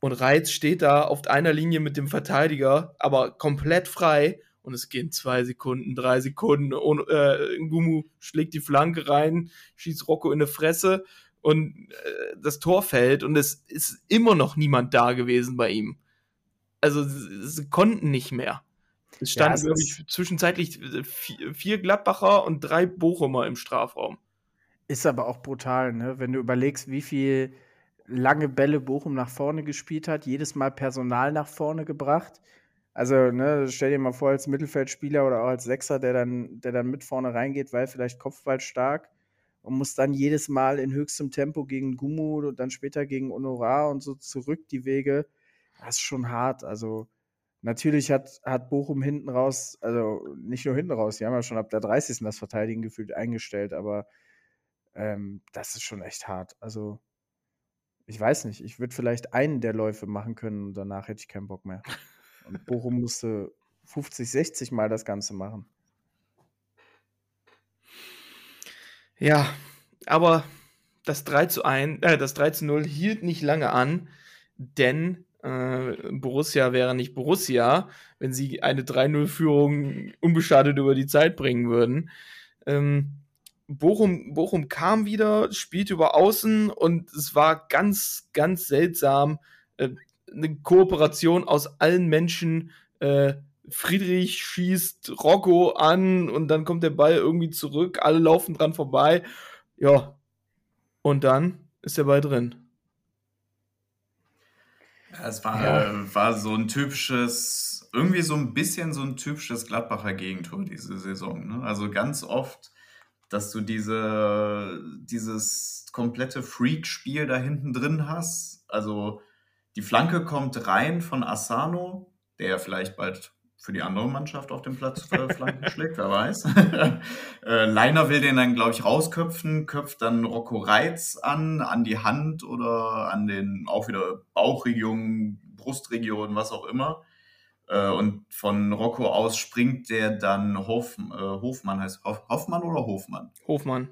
und Reitz steht da auf einer Linie mit dem Verteidiger, aber komplett frei. Und es gehen zwei Sekunden, drei Sekunden. Und, äh, Gumu schlägt die Flanke rein, schießt Rocco in die Fresse und äh, das Tor fällt. Und es ist immer noch niemand da gewesen bei ihm. Also sie, konnten nicht mehr. Es Ja, standen, es glaube ich, zwischenzeitlich äh, vier, vier Gladbacher und drei Bochumer im Strafraum. Ist aber auch brutal, ne? Wenn du überlegst, wie viel lange Bälle Bochum nach vorne gespielt hat, jedes Mal Personal nach vorne gebracht. Also, ne, stell dir mal vor, als Mittelfeldspieler oder auch als Sechser, der dann, der dann mit vorne reingeht, weil vielleicht Kopfball stark und muss dann jedes Mal in höchstem Tempo gegen Gumu und dann später gegen Honorar und so zurück die Wege. Das ist schon hart. Also, natürlich hat, hat Bochum hinten raus, also nicht nur hinten raus, die haben ja schon ab der 30. das Verteidigen gefühlt eingestellt, aber ähm, das ist schon echt hart. Also, ich weiß nicht, ich würde vielleicht einen der Läufe machen können und danach hätte ich keinen Bock mehr. Und Bochum musste 50, 60 Mal das Ganze machen. Ja, aber das 3 zu 1, äh, das 3 zu 0 hielt nicht lange an, denn äh, Borussia wäre nicht Borussia, wenn sie eine 3-0-Führung unbeschadet über die Zeit bringen würden. Ähm, Bochum, Bochum kam wieder, spielte über Außen und es war ganz, ganz seltsam. Äh, eine Kooperation aus allen Menschen, äh, Friedrich schießt Rocco an und dann kommt der Ball irgendwie zurück, alle laufen dran vorbei. Ja. Und dann ist der Ball drin. Es war, Ja. äh, war so ein typisches, irgendwie so ein bisschen so ein typisches Gladbacher Gegentor diese Saison. Ne? Also ganz oft, dass du diese, dieses komplette Freak-Spiel da hinten drin hast. Also die Flanke kommt rein von Asano, der ja vielleicht bald für die andere Mannschaft auf dem Platz äh, Flanken schlägt, wer weiß. äh, Leiner will den dann, glaube ich, rausköpfen, köpft dann Rocco Reitz an, an die Hand oder an den auch wieder Bauchregion, Brustregion, was auch immer. Äh, und von Rocco aus springt der dann Hof, äh, Hofmann, heißt Hoff, Hoffmann oder Hofmann? Hofmann.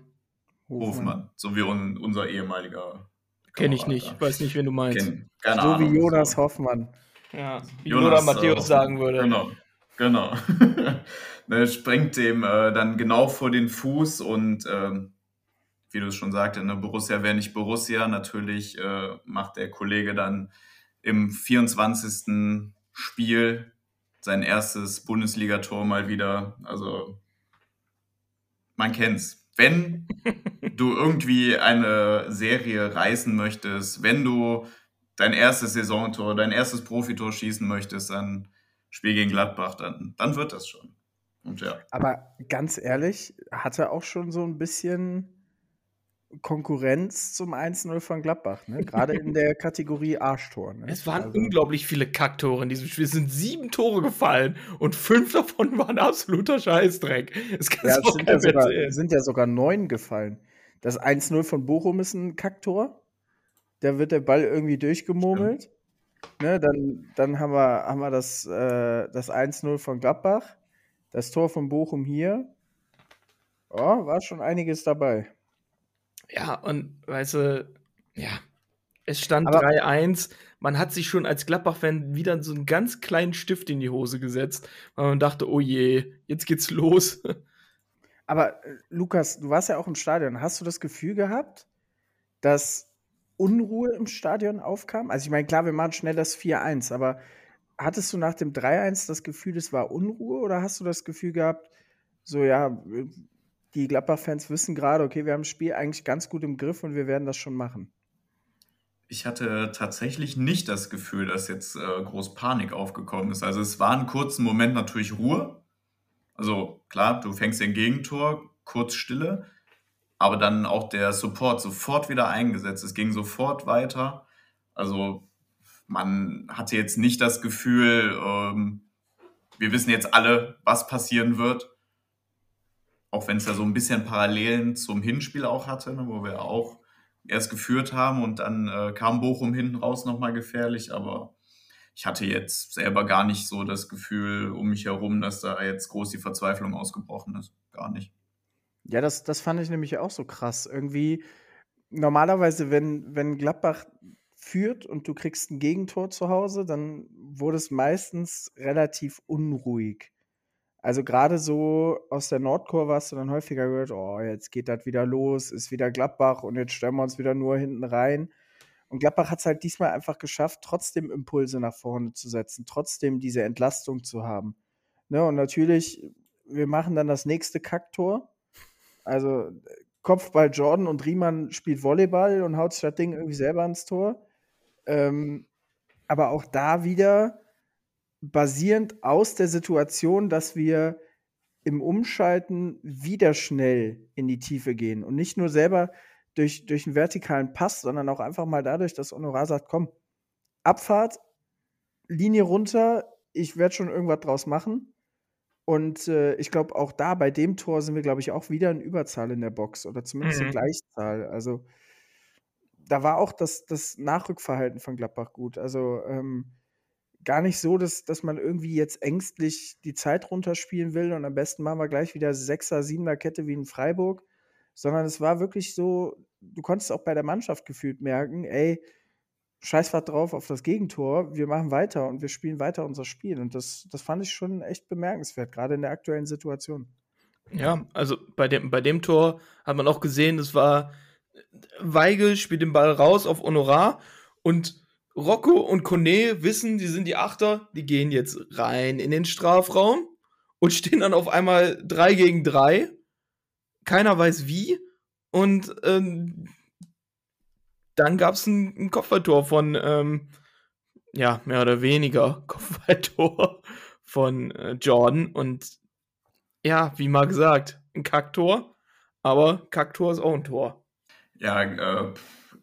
Hofmann, so wie un, unser ehemaliger. Kenne ich nicht. da. Weiß nicht, wen du meinst. Kenn, keine So Ahnung. wie Jonas so. Hoffmann. Ja, wie Jonas, Jonas Matthäus äh, sagen würde. Genau, genau. ne, sprengt dem äh, dann genau vor den Fuß und ähm, wie du es schon sagte, ne, Borussia wäre nicht Borussia. Natürlich äh, macht der Kollege dann im 24. Spiel sein erstes Bundesligator mal wieder. Also man kennt's. Wenn du irgendwie eine Serie reißen möchtest, wenn du dein erstes Saisontor, dein erstes Profitor schießen möchtest, dann spiel gegen Gladbach, dann, dann wird das schon. Und ja, Aber ganz ehrlich, hatte auch schon so ein bisschen Konkurrenz zum 1-0 von Gladbach, ne? Gerade in der Kategorie Arschtor. Ne? Es waren Also- unglaublich viele Kacktore in diesem Spiel. Es sind sieben Tore gefallen und fünf davon waren absoluter Scheißdreck. Ja, es auch sind ja, sogar, sind ja sogar neun gefallen. Das 1-0 von Bochum ist ein Kacktor. Da wird der Ball irgendwie durchgemurmelt. Ne, dann, dann haben wir, haben wir das, äh, das 1-0 von Gladbach. Das Tor von Bochum hier. Oh, war schon einiges dabei. Ja, und weißt du, ja, es stand Aber- 3-1. Man hat sich schon als Gladbach-Fan wieder so einen ganz kleinen Stift in die Hose gesetzt, weil man dachte, oh je, jetzt geht's los. Aber äh, Lukas, du warst ja auch im Stadion. Hast du das Gefühl gehabt, dass Unruhe im Stadion aufkam? Also ich meine, klar, wir machen schnell das 4-1, aber hattest du nach dem 3-1 das Gefühl, es war Unruhe oder hast du das Gefühl gehabt, so ja, die Gladbach-Fans wissen gerade, okay, wir haben das Spiel eigentlich ganz gut im Griff und wir werden das schon machen? ich hatte tatsächlich nicht das Gefühl, dass jetzt äh, groß Panik aufgekommen ist. Also es war einen kurzen Moment natürlich Ruhe. Also klar, du fängst den Gegentor, kurz Stille, aber dann auch der Support sofort wieder eingesetzt. Es ging sofort weiter. Also man hatte jetzt nicht das Gefühl, ähm, wir wissen jetzt alle, was passieren wird. Auch wenn es ja so ein bisschen Parallelen zum Hinspiel auch hatte, ne, wo wir auch erst geführt haben und dann äh, kam Bochum hinten raus nochmal gefährlich, aber ich hatte jetzt selber gar nicht so das Gefühl um mich herum, dass da jetzt groß die Verzweiflung ausgebrochen ist. Gar nicht. Ja, das, das fand ich nämlich auch so krass. Irgendwie, normalerweise, wenn, wenn Gladbach führt und du kriegst ein Gegentor zu Hause, dann wurde es meistens relativ unruhig. Also gerade so aus der Nordkurve hast du dann häufiger gehört, oh, jetzt geht das wieder los, ist wieder Gladbach und jetzt stellen wir uns wieder nur hinten rein. Und Gladbach hat es halt diesmal einfach geschafft, trotzdem Impulse nach vorne zu setzen, trotzdem diese Entlastung zu haben. Ne, und natürlich, wir machen dann das nächste Kacktor. Also Kopfball Jordan und Riemann spielt Volleyball und haut das Ding irgendwie selber ins Tor. Ähm, aber auch da wieder basierend aus der Situation, dass wir im Umschalten wieder schnell in die Tiefe gehen und nicht nur selber durch, durch einen vertikalen Pass, sondern auch einfach mal dadurch, dass Honorar sagt, komm, Abfahrt, Linie runter, ich werde schon irgendwas draus machen. Und äh, ich glaube, auch da bei dem Tor sind wir, glaube ich, auch wieder in Überzahl in der Box oder zumindest in Mhm. Gleichzahl. Also da war auch das, das Nachrückverhalten von Gladbach gut. Also ähm, gar nicht so, dass, dass man irgendwie jetzt ängstlich die Zeit runterspielen will und am besten machen wir gleich wieder Sechser, Siebener Kette wie in Freiburg, sondern es war wirklich so, du konntest auch bei der Mannschaft gefühlt merken, ey, scheiß was drauf auf das Gegentor, wir machen weiter und wir spielen weiter unser Spiel. Und das, das fand ich schon echt bemerkenswert, gerade in der aktuellen Situation. Ja, also bei dem, bei dem Tor hat man auch gesehen, es war Weigel spielt den Ball raus auf Honorar und Rocco und Kone wissen, die sind die Achter, die gehen jetzt rein in den Strafraum und stehen dann auf einmal 3 gegen 3. Keiner weiß wie. Und ähm, dann gab es ein, ein Kopfballtor von, ähm, ja, mehr oder weniger Kopfballtor von äh, Jordan. Und ja, wie mal gesagt, ein Kacktor. Aber Kacktor ist auch ein Tor. Ja, äh,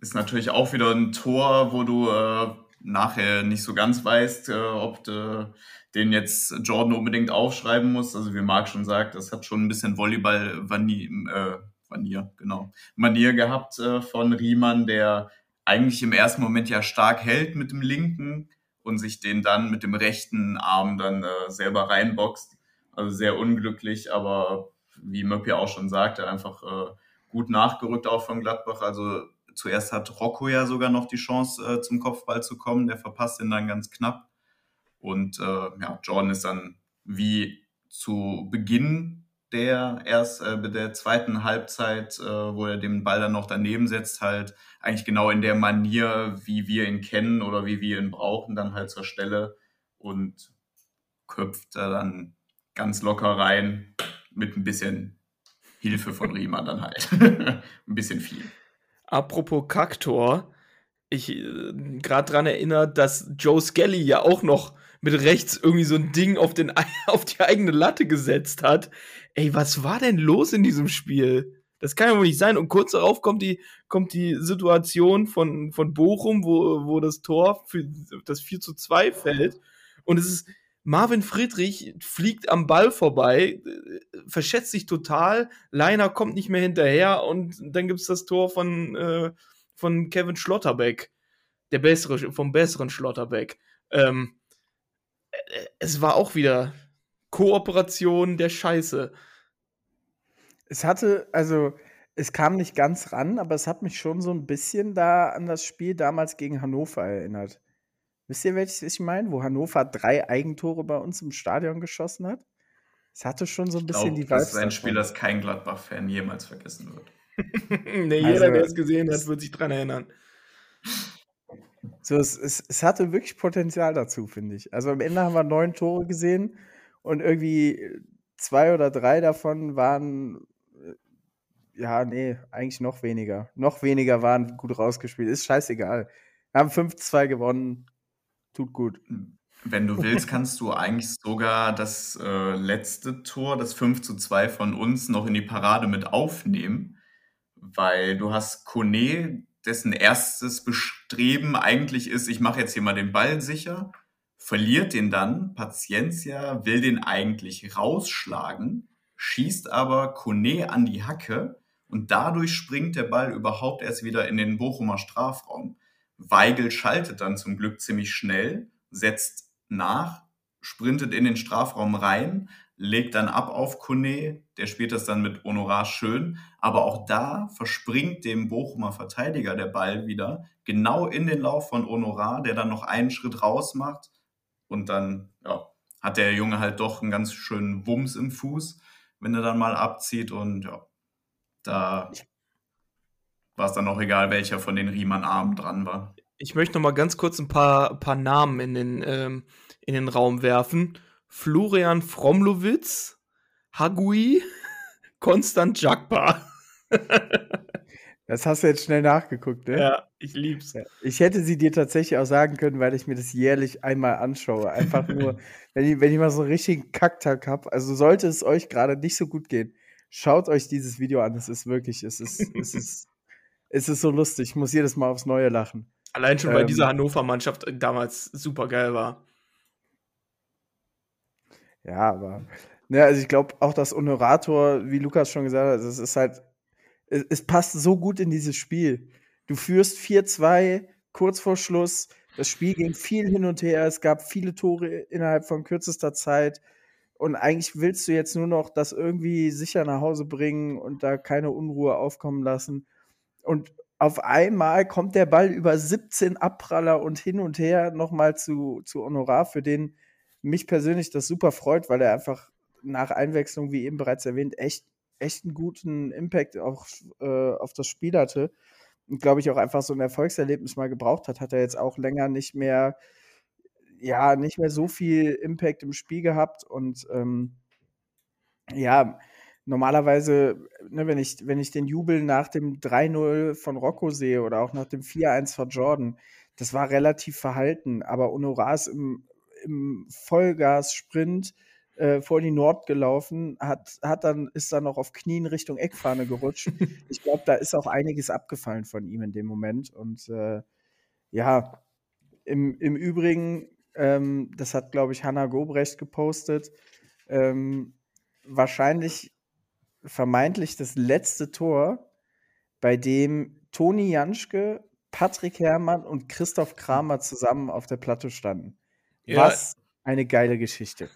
ist natürlich auch wieder ein Tor, wo du äh, nachher nicht so ganz weißt, äh, ob du den jetzt Jordan unbedingt aufschreiben musst. Also wie Marc schon sagt, das hat schon ein bisschen Volleyball-Vanier, äh, Vanier, genau, Manier gehabt äh, von Riemann, der eigentlich im ersten Moment ja stark hält mit dem linken und sich den dann mit dem rechten Arm dann äh, selber reinboxt. Also sehr unglücklich, aber wie Möppi auch schon sagte, einfach äh, gut nachgerückt auch von Gladbach. Also zuerst hat Rocco ja sogar noch die Chance äh, zum Kopfball zu kommen, der verpasst ihn dann ganz knapp. Und äh, ja, Jordan ist dann wie zu Beginn der erst äh, der zweiten Halbzeit, äh, wo er den Ball dann noch daneben setzt, halt eigentlich genau in der Manier, wie wir ihn kennen oder wie wir ihn brauchen, dann halt zur Stelle und köpft er dann ganz locker rein mit ein bisschen Hilfe von Riemann dann halt. ein bisschen viel. Apropos Kaktor, ich äh, gerade daran erinnert, dass Joe Skelly ja auch noch mit rechts irgendwie so ein Ding auf, den, auf die eigene Latte gesetzt hat. Ey, was war denn los in diesem Spiel? Das kann ja wohl nicht sein. Und kurz darauf kommt die, kommt die Situation von, von Bochum, wo, wo das Tor für das 4 zu 2 fällt. Und es ist, Marvin Friedrich fliegt am Ball vorbei, verschätzt sich total, Leiner kommt nicht mehr hinterher und dann gibt es das Tor von, äh, von Kevin Schlotterbeck, der bessere, vom besseren Schlotterbeck. Ähm, es war auch wieder Kooperation der Scheiße. Es hatte, also es kam nicht ganz ran, aber es hat mich schon so ein bisschen da an das Spiel damals gegen Hannover erinnert. Wisst ihr, welches ich meine? Wo Hannover drei Eigentore bei uns im Stadion geschossen hat? Es hatte schon so ein bisschen glaub, die Das ist ein Spiel, das kein Gladbach-Fan jemals vergessen wird. nee, jeder, also, der es gesehen hat, wird sich dran erinnern. So, es, es, es hatte wirklich Potenzial dazu, finde ich. Also am Ende haben wir neun Tore gesehen und irgendwie zwei oder drei davon waren, äh, ja, nee, eigentlich noch weniger. Noch weniger waren gut rausgespielt. Ist scheißegal. Wir haben 5-2 gewonnen. Tut gut. Wenn du willst, kannst du eigentlich sogar das äh, letzte Tor, das 5 zu 2 von uns, noch in die Parade mit aufnehmen, weil du hast Kone, dessen erstes Bestreben eigentlich ist, ich mache jetzt hier mal den Ball sicher, verliert den dann, Paciencia will den eigentlich rausschlagen, schießt aber Kone an die Hacke und dadurch springt der Ball überhaupt erst wieder in den Bochumer Strafraum. Weigel schaltet dann zum Glück ziemlich schnell, setzt nach, sprintet in den Strafraum rein, legt dann ab auf Kone, der spielt das dann mit Honorar schön, aber auch da verspringt dem Bochumer Verteidiger der Ball wieder genau in den Lauf von Honorar, der dann noch einen Schritt raus macht und dann ja, hat der Junge halt doch einen ganz schönen Wumms im Fuß, wenn er dann mal abzieht und ja, da war es dann auch egal, welcher von den Riemann-Armen dran war. Ich möchte noch mal ganz kurz ein paar, paar Namen in den, ähm, in den Raum werfen. Florian Fromlowitz, Hagui, Konstant Jakba. Das hast du jetzt schnell nachgeguckt, ne? Ja, ich lieb's. Ich hätte sie dir tatsächlich auch sagen können, weil ich mir das jährlich einmal anschaue. Einfach nur, wenn ich, wenn ich mal so einen richtigen Kacktag habe. Also sollte es euch gerade nicht so gut gehen, schaut euch dieses Video an. Es ist wirklich, es ist, es ist, es ist so lustig. Ich muss jedes Mal aufs Neue lachen. Allein schon, weil ähm, diese Hannover-Mannschaft damals super geil war. Ja, aber. Ne, also ich glaube auch das Honorator, wie Lukas schon gesagt hat, es ist halt. Es, es passt so gut in dieses Spiel. Du führst 4-2 kurz vor Schluss. Das Spiel ging viel hin und her. Es gab viele Tore innerhalb von kürzester Zeit. Und eigentlich willst du jetzt nur noch das irgendwie sicher nach Hause bringen und da keine Unruhe aufkommen lassen. Und auf einmal kommt der Ball über 17 Abpraller und hin und her nochmal zu, zu Honorar, für den mich persönlich das super freut, weil er einfach nach Einwechslung, wie eben bereits erwähnt, echt, echt einen guten Impact auf, äh, auf das Spiel hatte. und glaube ich auch einfach so ein Erfolgserlebnis mal gebraucht hat, hat er jetzt auch länger nicht mehr, ja, nicht mehr so viel Impact im Spiel gehabt und ähm, ja, normalerweise, ne, wenn ich, wenn ich den Jubel nach dem 3-0 von Rocco sehe oder auch nach dem 4-1 von Jordan, das war relativ verhalten, aber Honorar im, im Vollgas-Sprint äh, vor die Nord gelaufen, hat, hat dann, ist dann noch auf Knien Richtung Eckfahne gerutscht. ich glaube, da ist auch einiges abgefallen von ihm in dem Moment. Und äh, ja, im, im Übrigen, ähm, das hat, glaube ich, Hanna Gobrecht gepostet, ähm, wahrscheinlich vermeintlich das letzte Tor, bei dem Toni Janschke, Patrick Herrmann und Christoph Kramer zusammen auf der Platte standen. Ja. Was eine geile Geschichte.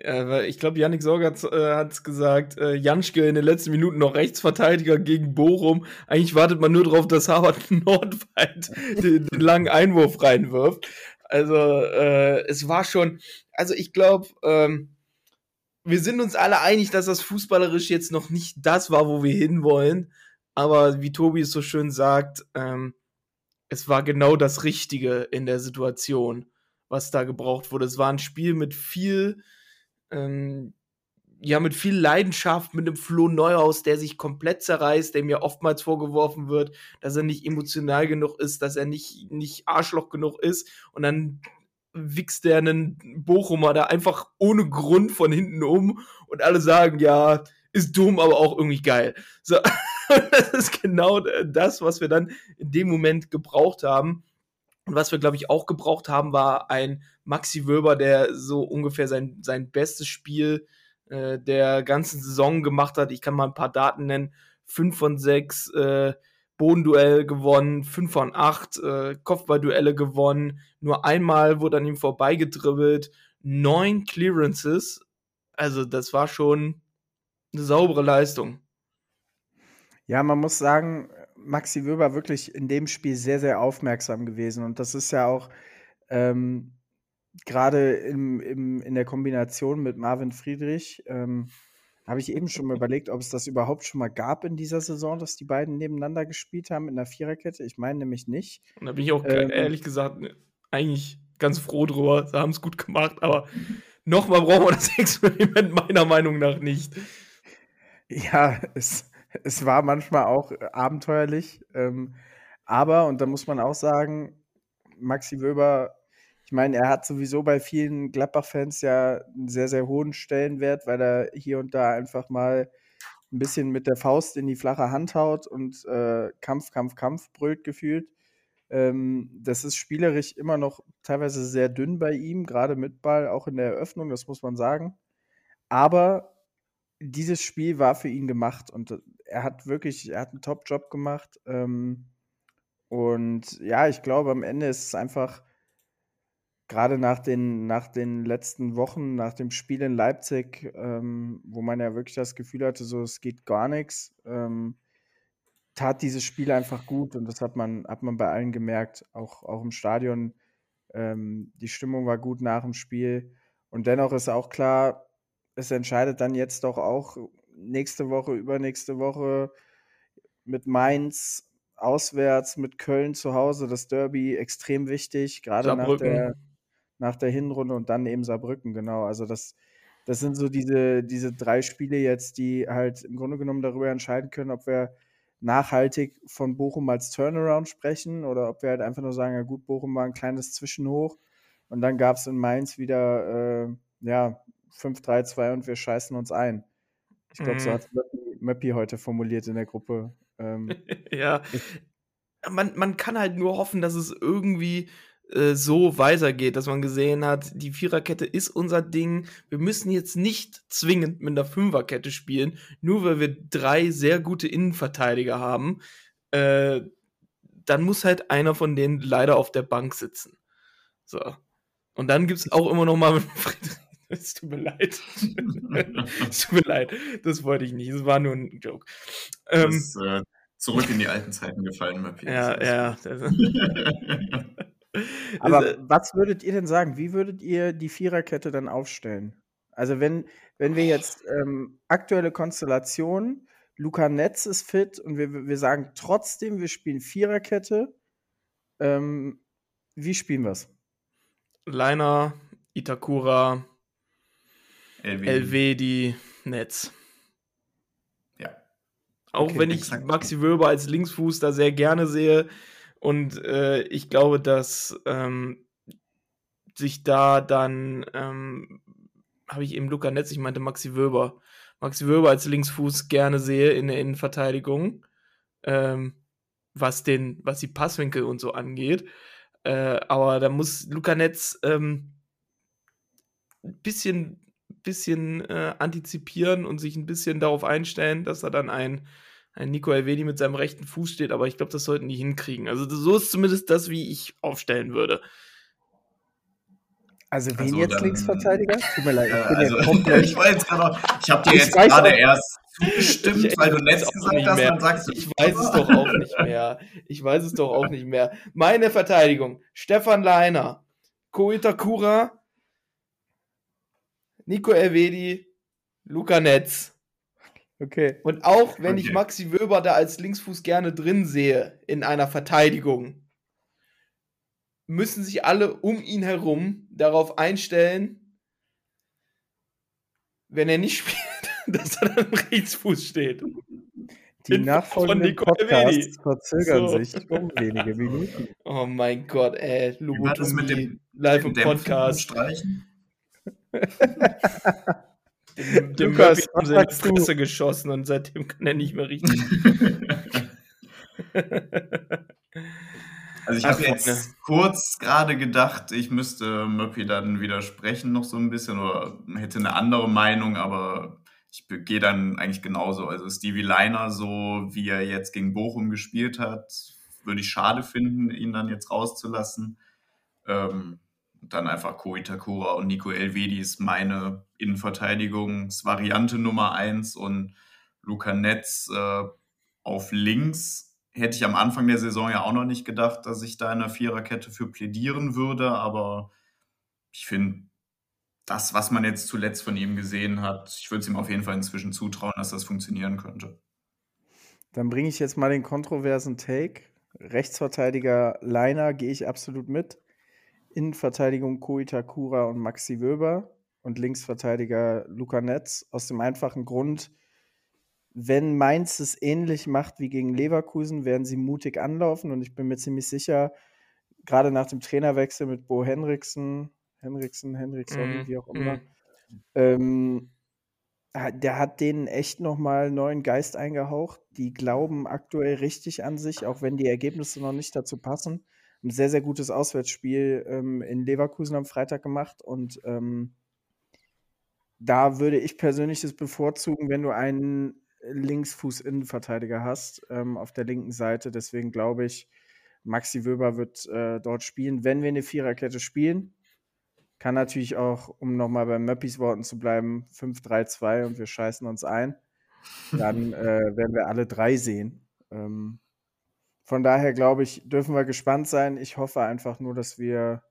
Ja, ich glaube, Yannick Sorg hat es äh, gesagt, äh, Janschke in den letzten Minuten noch Rechtsverteidiger gegen Bochum. Eigentlich wartet man nur darauf, dass Harvard Nordwald den, den, langen Einwurf reinwirft. Also äh, es war schon, also ich glaube, ähm, wir sind uns alle einig, dass das fußballerisch jetzt noch nicht das war, wo wir hinwollen. Aber wie Tobi es so schön sagt, ähm, es war genau das Richtige in der Situation, was da gebraucht wurde. Es war ein Spiel mit viel ähm, ja, mit viel Leidenschaft, mit einem Flo Neuhaus, der sich komplett zerreißt, der mir oftmals vorgeworfen wird, dass er nicht emotional genug ist, dass er nicht, nicht Arschloch genug ist. Und dann wichst der einen Bochumer da einfach ohne Grund von hinten um und alle sagen, ja, ist dumm, aber auch irgendwie geil. So, das ist genau das, was wir dann in dem Moment gebraucht haben. Und was wir, glaube ich, auch gebraucht haben, war ein Maxi Wöber, der so ungefähr sein, sein bestes Spiel äh, der ganzen Saison gemacht hat. Ich kann mal ein paar Daten nennen. 5 von 6 äh, Bodenduell gewonnen, 5 von 8 äh, Kopfballduelle gewonnen. Nur einmal wurde an ihm vorbeigedribbelt. Neun Clearances. Also das war schon eine saubere Leistung. Ja, man muss sagen, Maxi Wöber wirklich in dem Spiel sehr, sehr aufmerksam gewesen. Und das ist ja auch ähm, gerade im, im, in der Kombination mit Marvin Friedrich, ähm, habe ich eben schon mal überlegt, ob es das überhaupt schon mal gab in dieser Saison, dass die beiden nebeneinander gespielt haben in der Viererkette. Ich meine nämlich nicht. Und da bin ich auch ähm, ehrlich gesagt ne, eigentlich ganz froh drüber. Sie haben es gut gemacht, aber nochmal brauchen wir das Experiment meiner Meinung nach nicht. Ja, es, es war manchmal auch abenteuerlich. Ähm, aber, und da muss man auch sagen, Maxi Wöber ich meine, er hat sowieso bei vielen Gladbach-Fans ja einen sehr, sehr hohen Stellenwert, weil er hier und da einfach mal ein bisschen mit der Faust in die flache Hand haut und äh, Kampf, Kampf, Kampf brüllt gefühlt. Ähm, das ist spielerisch immer noch teilweise sehr dünn bei ihm, gerade mit Ball, auch in der Eröffnung, das muss man sagen. Aber dieses Spiel war für ihn gemacht und er hat wirklich, er hat einen Top-Job gemacht. Ähm, und ja, ich glaube, am Ende ist es einfach gerade nach den, nach den letzten Wochen, nach dem Spiel in Leipzig, ähm, wo man ja wirklich das Gefühl hatte, so es geht gar nichts, ähm, tat dieses Spiel einfach gut und das hat man, hat man bei allen gemerkt, auch, auch im Stadion. Ähm, die Stimmung war gut nach dem Spiel und dennoch ist auch klar, es entscheidet dann jetzt doch auch nächste Woche, übernächste Woche mit Mainz auswärts, mit Köln zu Hause, das Derby extrem wichtig, gerade nach der nach der Hinrunde und dann eben Saarbrücken, genau. Also das, das sind so diese, diese drei Spiele jetzt, die halt im Grunde genommen darüber entscheiden können, ob wir nachhaltig von Bochum als Turnaround sprechen oder ob wir halt einfach nur sagen, ja gut, Bochum war ein kleines Zwischenhoch und dann gab es in Mainz wieder äh, ja, 5-3-2 und wir scheißen uns ein. Ich glaube, mhm. so hat Möppi heute formuliert in der Gruppe. Ähm, ja. Man, man kann halt nur hoffen, dass es irgendwie äh, so weitergeht, dass man gesehen hat, die Viererkette ist unser Ding. Wir müssen jetzt nicht zwingend mit einer Fünferkette spielen, nur weil wir drei sehr gute Innenverteidiger haben. Äh, dann muss halt einer von denen leider auf der Bank sitzen. So. Und dann gibt es auch immer noch mal Friedrich. Es tut mir leid. es tut mir leid. Das wollte ich nicht. Es war nur ein Joke. Ähm, das, äh, zurück in die alten Zeiten gefallen, Matthias. Ja, ja. Aber was würdet ihr denn sagen? Wie würdet ihr die Viererkette dann aufstellen? Also wenn, wenn wir jetzt ähm, aktuelle Konstellation, Luca Netz ist fit und wir, wir sagen trotzdem, wir spielen Viererkette. Ähm, wie spielen wir es? Leiner, Itakura, LW. Elvedi, Netz. Ja. Auch Okay, wenn ich exakt. Maxi Wölber als Linksfuß da sehr gerne sehe. Und äh, ich glaube, dass ähm, sich da dann, ähm, habe ich eben Luca Netz, ich meinte Maxi Wölber, Maxi Wölber als Linksfuß gerne sehe in der Innenverteidigung, ähm, was, den, was die Passwinkel und so angeht. Äh, aber da muss Luca Netz ähm, ein bisschen, bisschen äh, antizipieren und sich ein bisschen darauf einstellen, dass er dann ein Nico Elvedi mit seinem rechten Fuß steht. Aber ich glaube, das sollten die hinkriegen. Also so ist zumindest das, wie ich aufstellen würde. Also wen Also jetzt dann- Linksverteidiger? Tut mir leid, ich Ja, bin also, komplett. ich war jetzt gerade auch, ich habe dir Ich jetzt weiß gerade auch- erst zugestimmt, Ich- weil du Netz gesagt nicht hast, mehr. dann sagst du. Ich weiß es doch auch nicht mehr. Ich weiß es doch auch nicht mehr. Meine Verteidigung: Stefan Leiner, Ko Itakura, Nico Elvedi, Luca Netz. Okay. Und auch wenn ich Okay. Maxi Wöber da als Linksfuß gerne drin sehe in einer Verteidigung, müssen sich alle um ihn herum darauf einstellen, wenn er nicht spielt, dass er dann Rechtsfuß steht. Die In nachfolgenden. Podcasts verzögern So. sich um wenige Minuten. Oh mein Gott, ey. Wie war das mit dem, live im und Podcast. Streichen? Dem, dem Lukas, haben sie in die du? Fresse geschossen und seitdem kann er nicht mehr richtig. Also ich habe jetzt Freunde. kurz gerade gedacht, ich müsste Möppi dann widersprechen noch so ein bisschen oder hätte eine andere Meinung, aber ich gehe dann eigentlich genauso. Also Stevie Leiner, so wie er jetzt gegen Bochum gespielt hat, würde ich schade finden, ihn dann jetzt rauszulassen. Ähm, dann einfach Ko Itakura und Nico Elvedi ist meine Innenverteidigungsvariante Nummer eins und Luca Netz äh, auf links hätte ich am Anfang der Saison ja auch noch nicht gedacht, dass ich da in der Viererkette für plädieren würde, aber ich finde, das, was man jetzt zuletzt von ihm gesehen hat, ich würde es ihm auf jeden Fall inzwischen zutrauen, dass das funktionieren könnte. Dann bringe ich jetzt mal den kontroversen Take. Rechtsverteidiger Leiner gehe ich absolut mit. Innenverteidigung Koitakura und Maxi Wöber und Linksverteidiger Luca Netz. Aus dem einfachen Grund, wenn Mainz es ähnlich macht wie gegen Leverkusen, werden sie mutig anlaufen und ich bin mir ziemlich sicher, gerade nach dem Trainerwechsel mit Bo Henriksen, Henriksen, Henriksson, Mhm, wie auch immer, mhm. ähm, ah, der hat denen echt nochmal neuen Geist eingehaucht. Die glauben aktuell richtig an sich, auch wenn die Ergebnisse noch nicht dazu passen. Ein sehr, sehr gutes Auswärtsspiel ähm, in Leverkusen am Freitag gemacht und ähm, da würde ich persönlich es bevorzugen, wenn du einen Linksfuß-Innenverteidiger hast ähm, auf der linken Seite. Deswegen glaube ich, Maxi Wöber wird äh, dort spielen, wenn wir eine Viererkette spielen. Kann natürlich auch, um nochmal bei Möppis Worten zu bleiben, 5-3-2 und wir scheißen uns ein. Dann äh, werden wir alle drei sehen. Ähm, von daher glaube ich, dürfen wir gespannt sein. Ich hoffe einfach nur, dass wir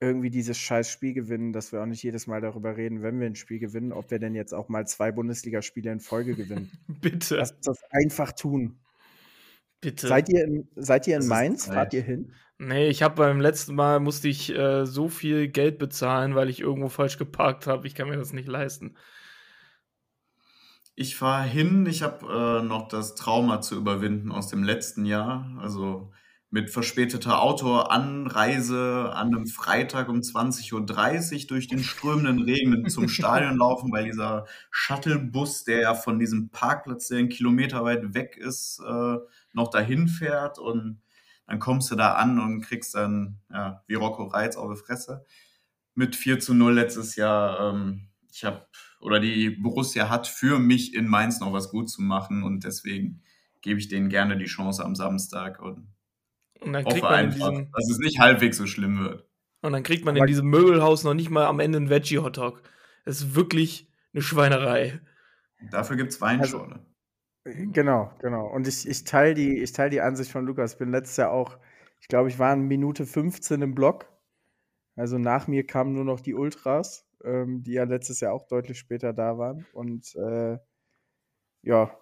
irgendwie dieses scheiß Spiel gewinnen, dass wir auch nicht jedes Mal darüber reden, wenn wir ein Spiel gewinnen, ob wir denn jetzt auch mal zwei Bundesligaspiele in Folge gewinnen. Bitte, Lass uns das einfach tun. bitte. Seid ihr in, seid ihr in Das Mainz? Fahrt ihr hin? Nee, ich habe beim letzten Mal musste ich äh, so viel Geld bezahlen, weil ich irgendwo falsch geparkt habe. Ich kann mir das nicht leisten. Ich fahre hin, ich habe äh, noch das Trauma zu überwinden aus dem letzten Jahr. Also mit verspäteter Autoanreise an einem Freitag um 20.30 Uhr durch den strömenden Regen zum Stadion laufen, weil dieser Shuttlebus, der ja von diesem Parkplatz, der einen Kilometer weit weg ist, äh, noch dahin fährt. Und dann kommst du da an und kriegst dann, ja, wie Rocco Reitz auf die Fresse. Mit 4 zu 0 letztes Jahr. Ähm, ich habe, oder die Borussia hat für mich in Mainz noch was gut zu machen und deswegen gebe ich denen gerne die Chance am Samstag und Und dann kriegt hoffe einfach, diesem, dass es nicht halbwegs so schlimm wird. und dann kriegt man in diesem Möbelhaus noch nicht mal am Ende einen Veggie-Hotdog. Das ist wirklich eine Schweinerei. Dafür gibt es Weinschorle. Genau, genau. Und ich, ich teile die, ich teil die Ansicht von Lukas. Ich bin letztes Jahr auch, ich glaube, ich war in Minute 15 im Block. Also nach mir kamen nur noch die Ultras, ähm, die ja letztes Jahr auch deutlich später da waren. Und äh, ja,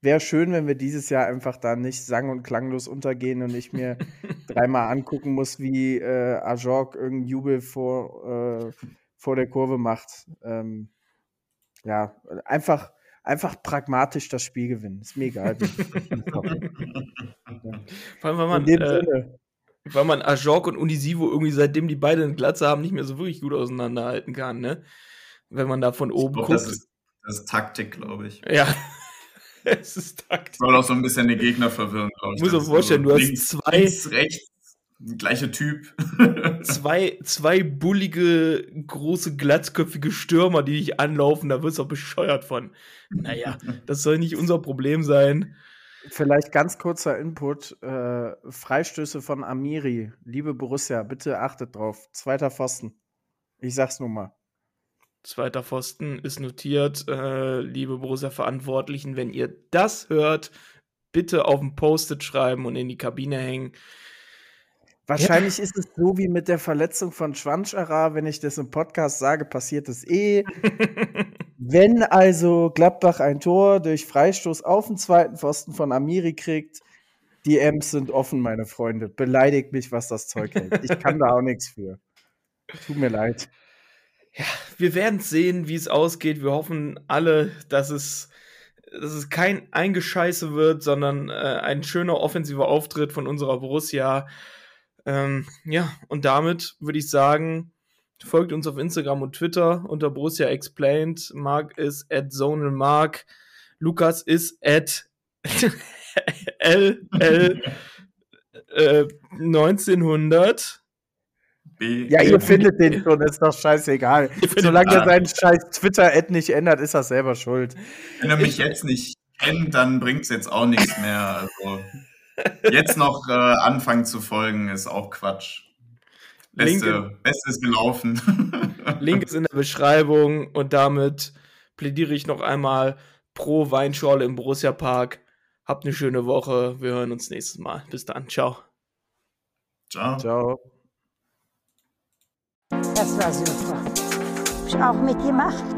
wäre schön, wenn wir dieses Jahr einfach da nicht sang- und klanglos untergehen und ich mir dreimal angucken muss, wie äh, Ajorg irgendeinen Jubel vor, äh, vor der Kurve macht. Ähm, ja, einfach, einfach pragmatisch das Spiel gewinnen. Ist mir egal. Vor allem, weil man, äh, weil man Ajorg und Unisivo irgendwie seitdem die beide eine Glatze haben, nicht mehr so wirklich gut auseinanderhalten kann, ne? Wenn man da von oben glaub, guckt. Das ist, das ist Taktik, glaube ich. Ja. es ist Taktik. Soll auch so ein bisschen die Gegner verwirren, glaube ich. Muss mir vorstellen, so du hast links, zwei- Links, rechts, gleiche Typ. zwei, zwei bullige, große, glatzköpfige Stürmer, die dich anlaufen, da wirst du auch bescheuert von. Naja, das soll nicht unser Problem sein. Vielleicht ganz kurzer Input. Äh, Freistöße von Amiri. Liebe Borussia, bitte achtet drauf. Zweiter Pfosten. Ich sag's nur mal. Zweiter Pfosten ist notiert. Äh, liebe Borussia-Verantwortlichen, wenn ihr das hört, bitte auf ein Post-it schreiben und in die Kabine hängen. Wahrscheinlich ist es so wie mit der Verletzung von Schwanschara. Wenn ich das im Podcast sage, passiert es eh. Wenn also Gladbach ein Tor durch Freistoß auf den zweiten Pfosten von Amiri kriegt, die M's sind offen, meine Freunde. Beleidigt mich, was das Zeug hält. Ich kann da auch nichts für. Tut mir leid. wir werden sehen, wie es ausgeht. Wir hoffen alle, dass es, dass es kein Eingescheiße wird, sondern äh, ein schöner offensiver Auftritt von unserer Borussia. Ähm, ja, und damit würde ich sagen, folgt uns auf Instagram und Twitter unter Borussia Explained. Marc ist at Zonalmark. Lukas ist at LL äh, 1900. B. Ja, ihr findet den schon, ist doch scheißegal. Solange er Ah. seinen scheiß Twitter-Ad nicht ändert, ist er selber schuld. Wenn er mich jetzt nicht kennt, dann bringt es jetzt auch nichts mehr. Also jetzt noch äh, anfangen zu folgen, ist auch Quatsch. Link Beste, Beste ist gelaufen. Link ist in der Beschreibung und damit plädiere ich noch einmal pro Weinschorle im Borussia Park. Habt eine schöne Woche. Wir hören uns nächstes Mal. Bis dann. Ciao. Ciao. Ciao. Das war super. Hab ich auch mitgemacht.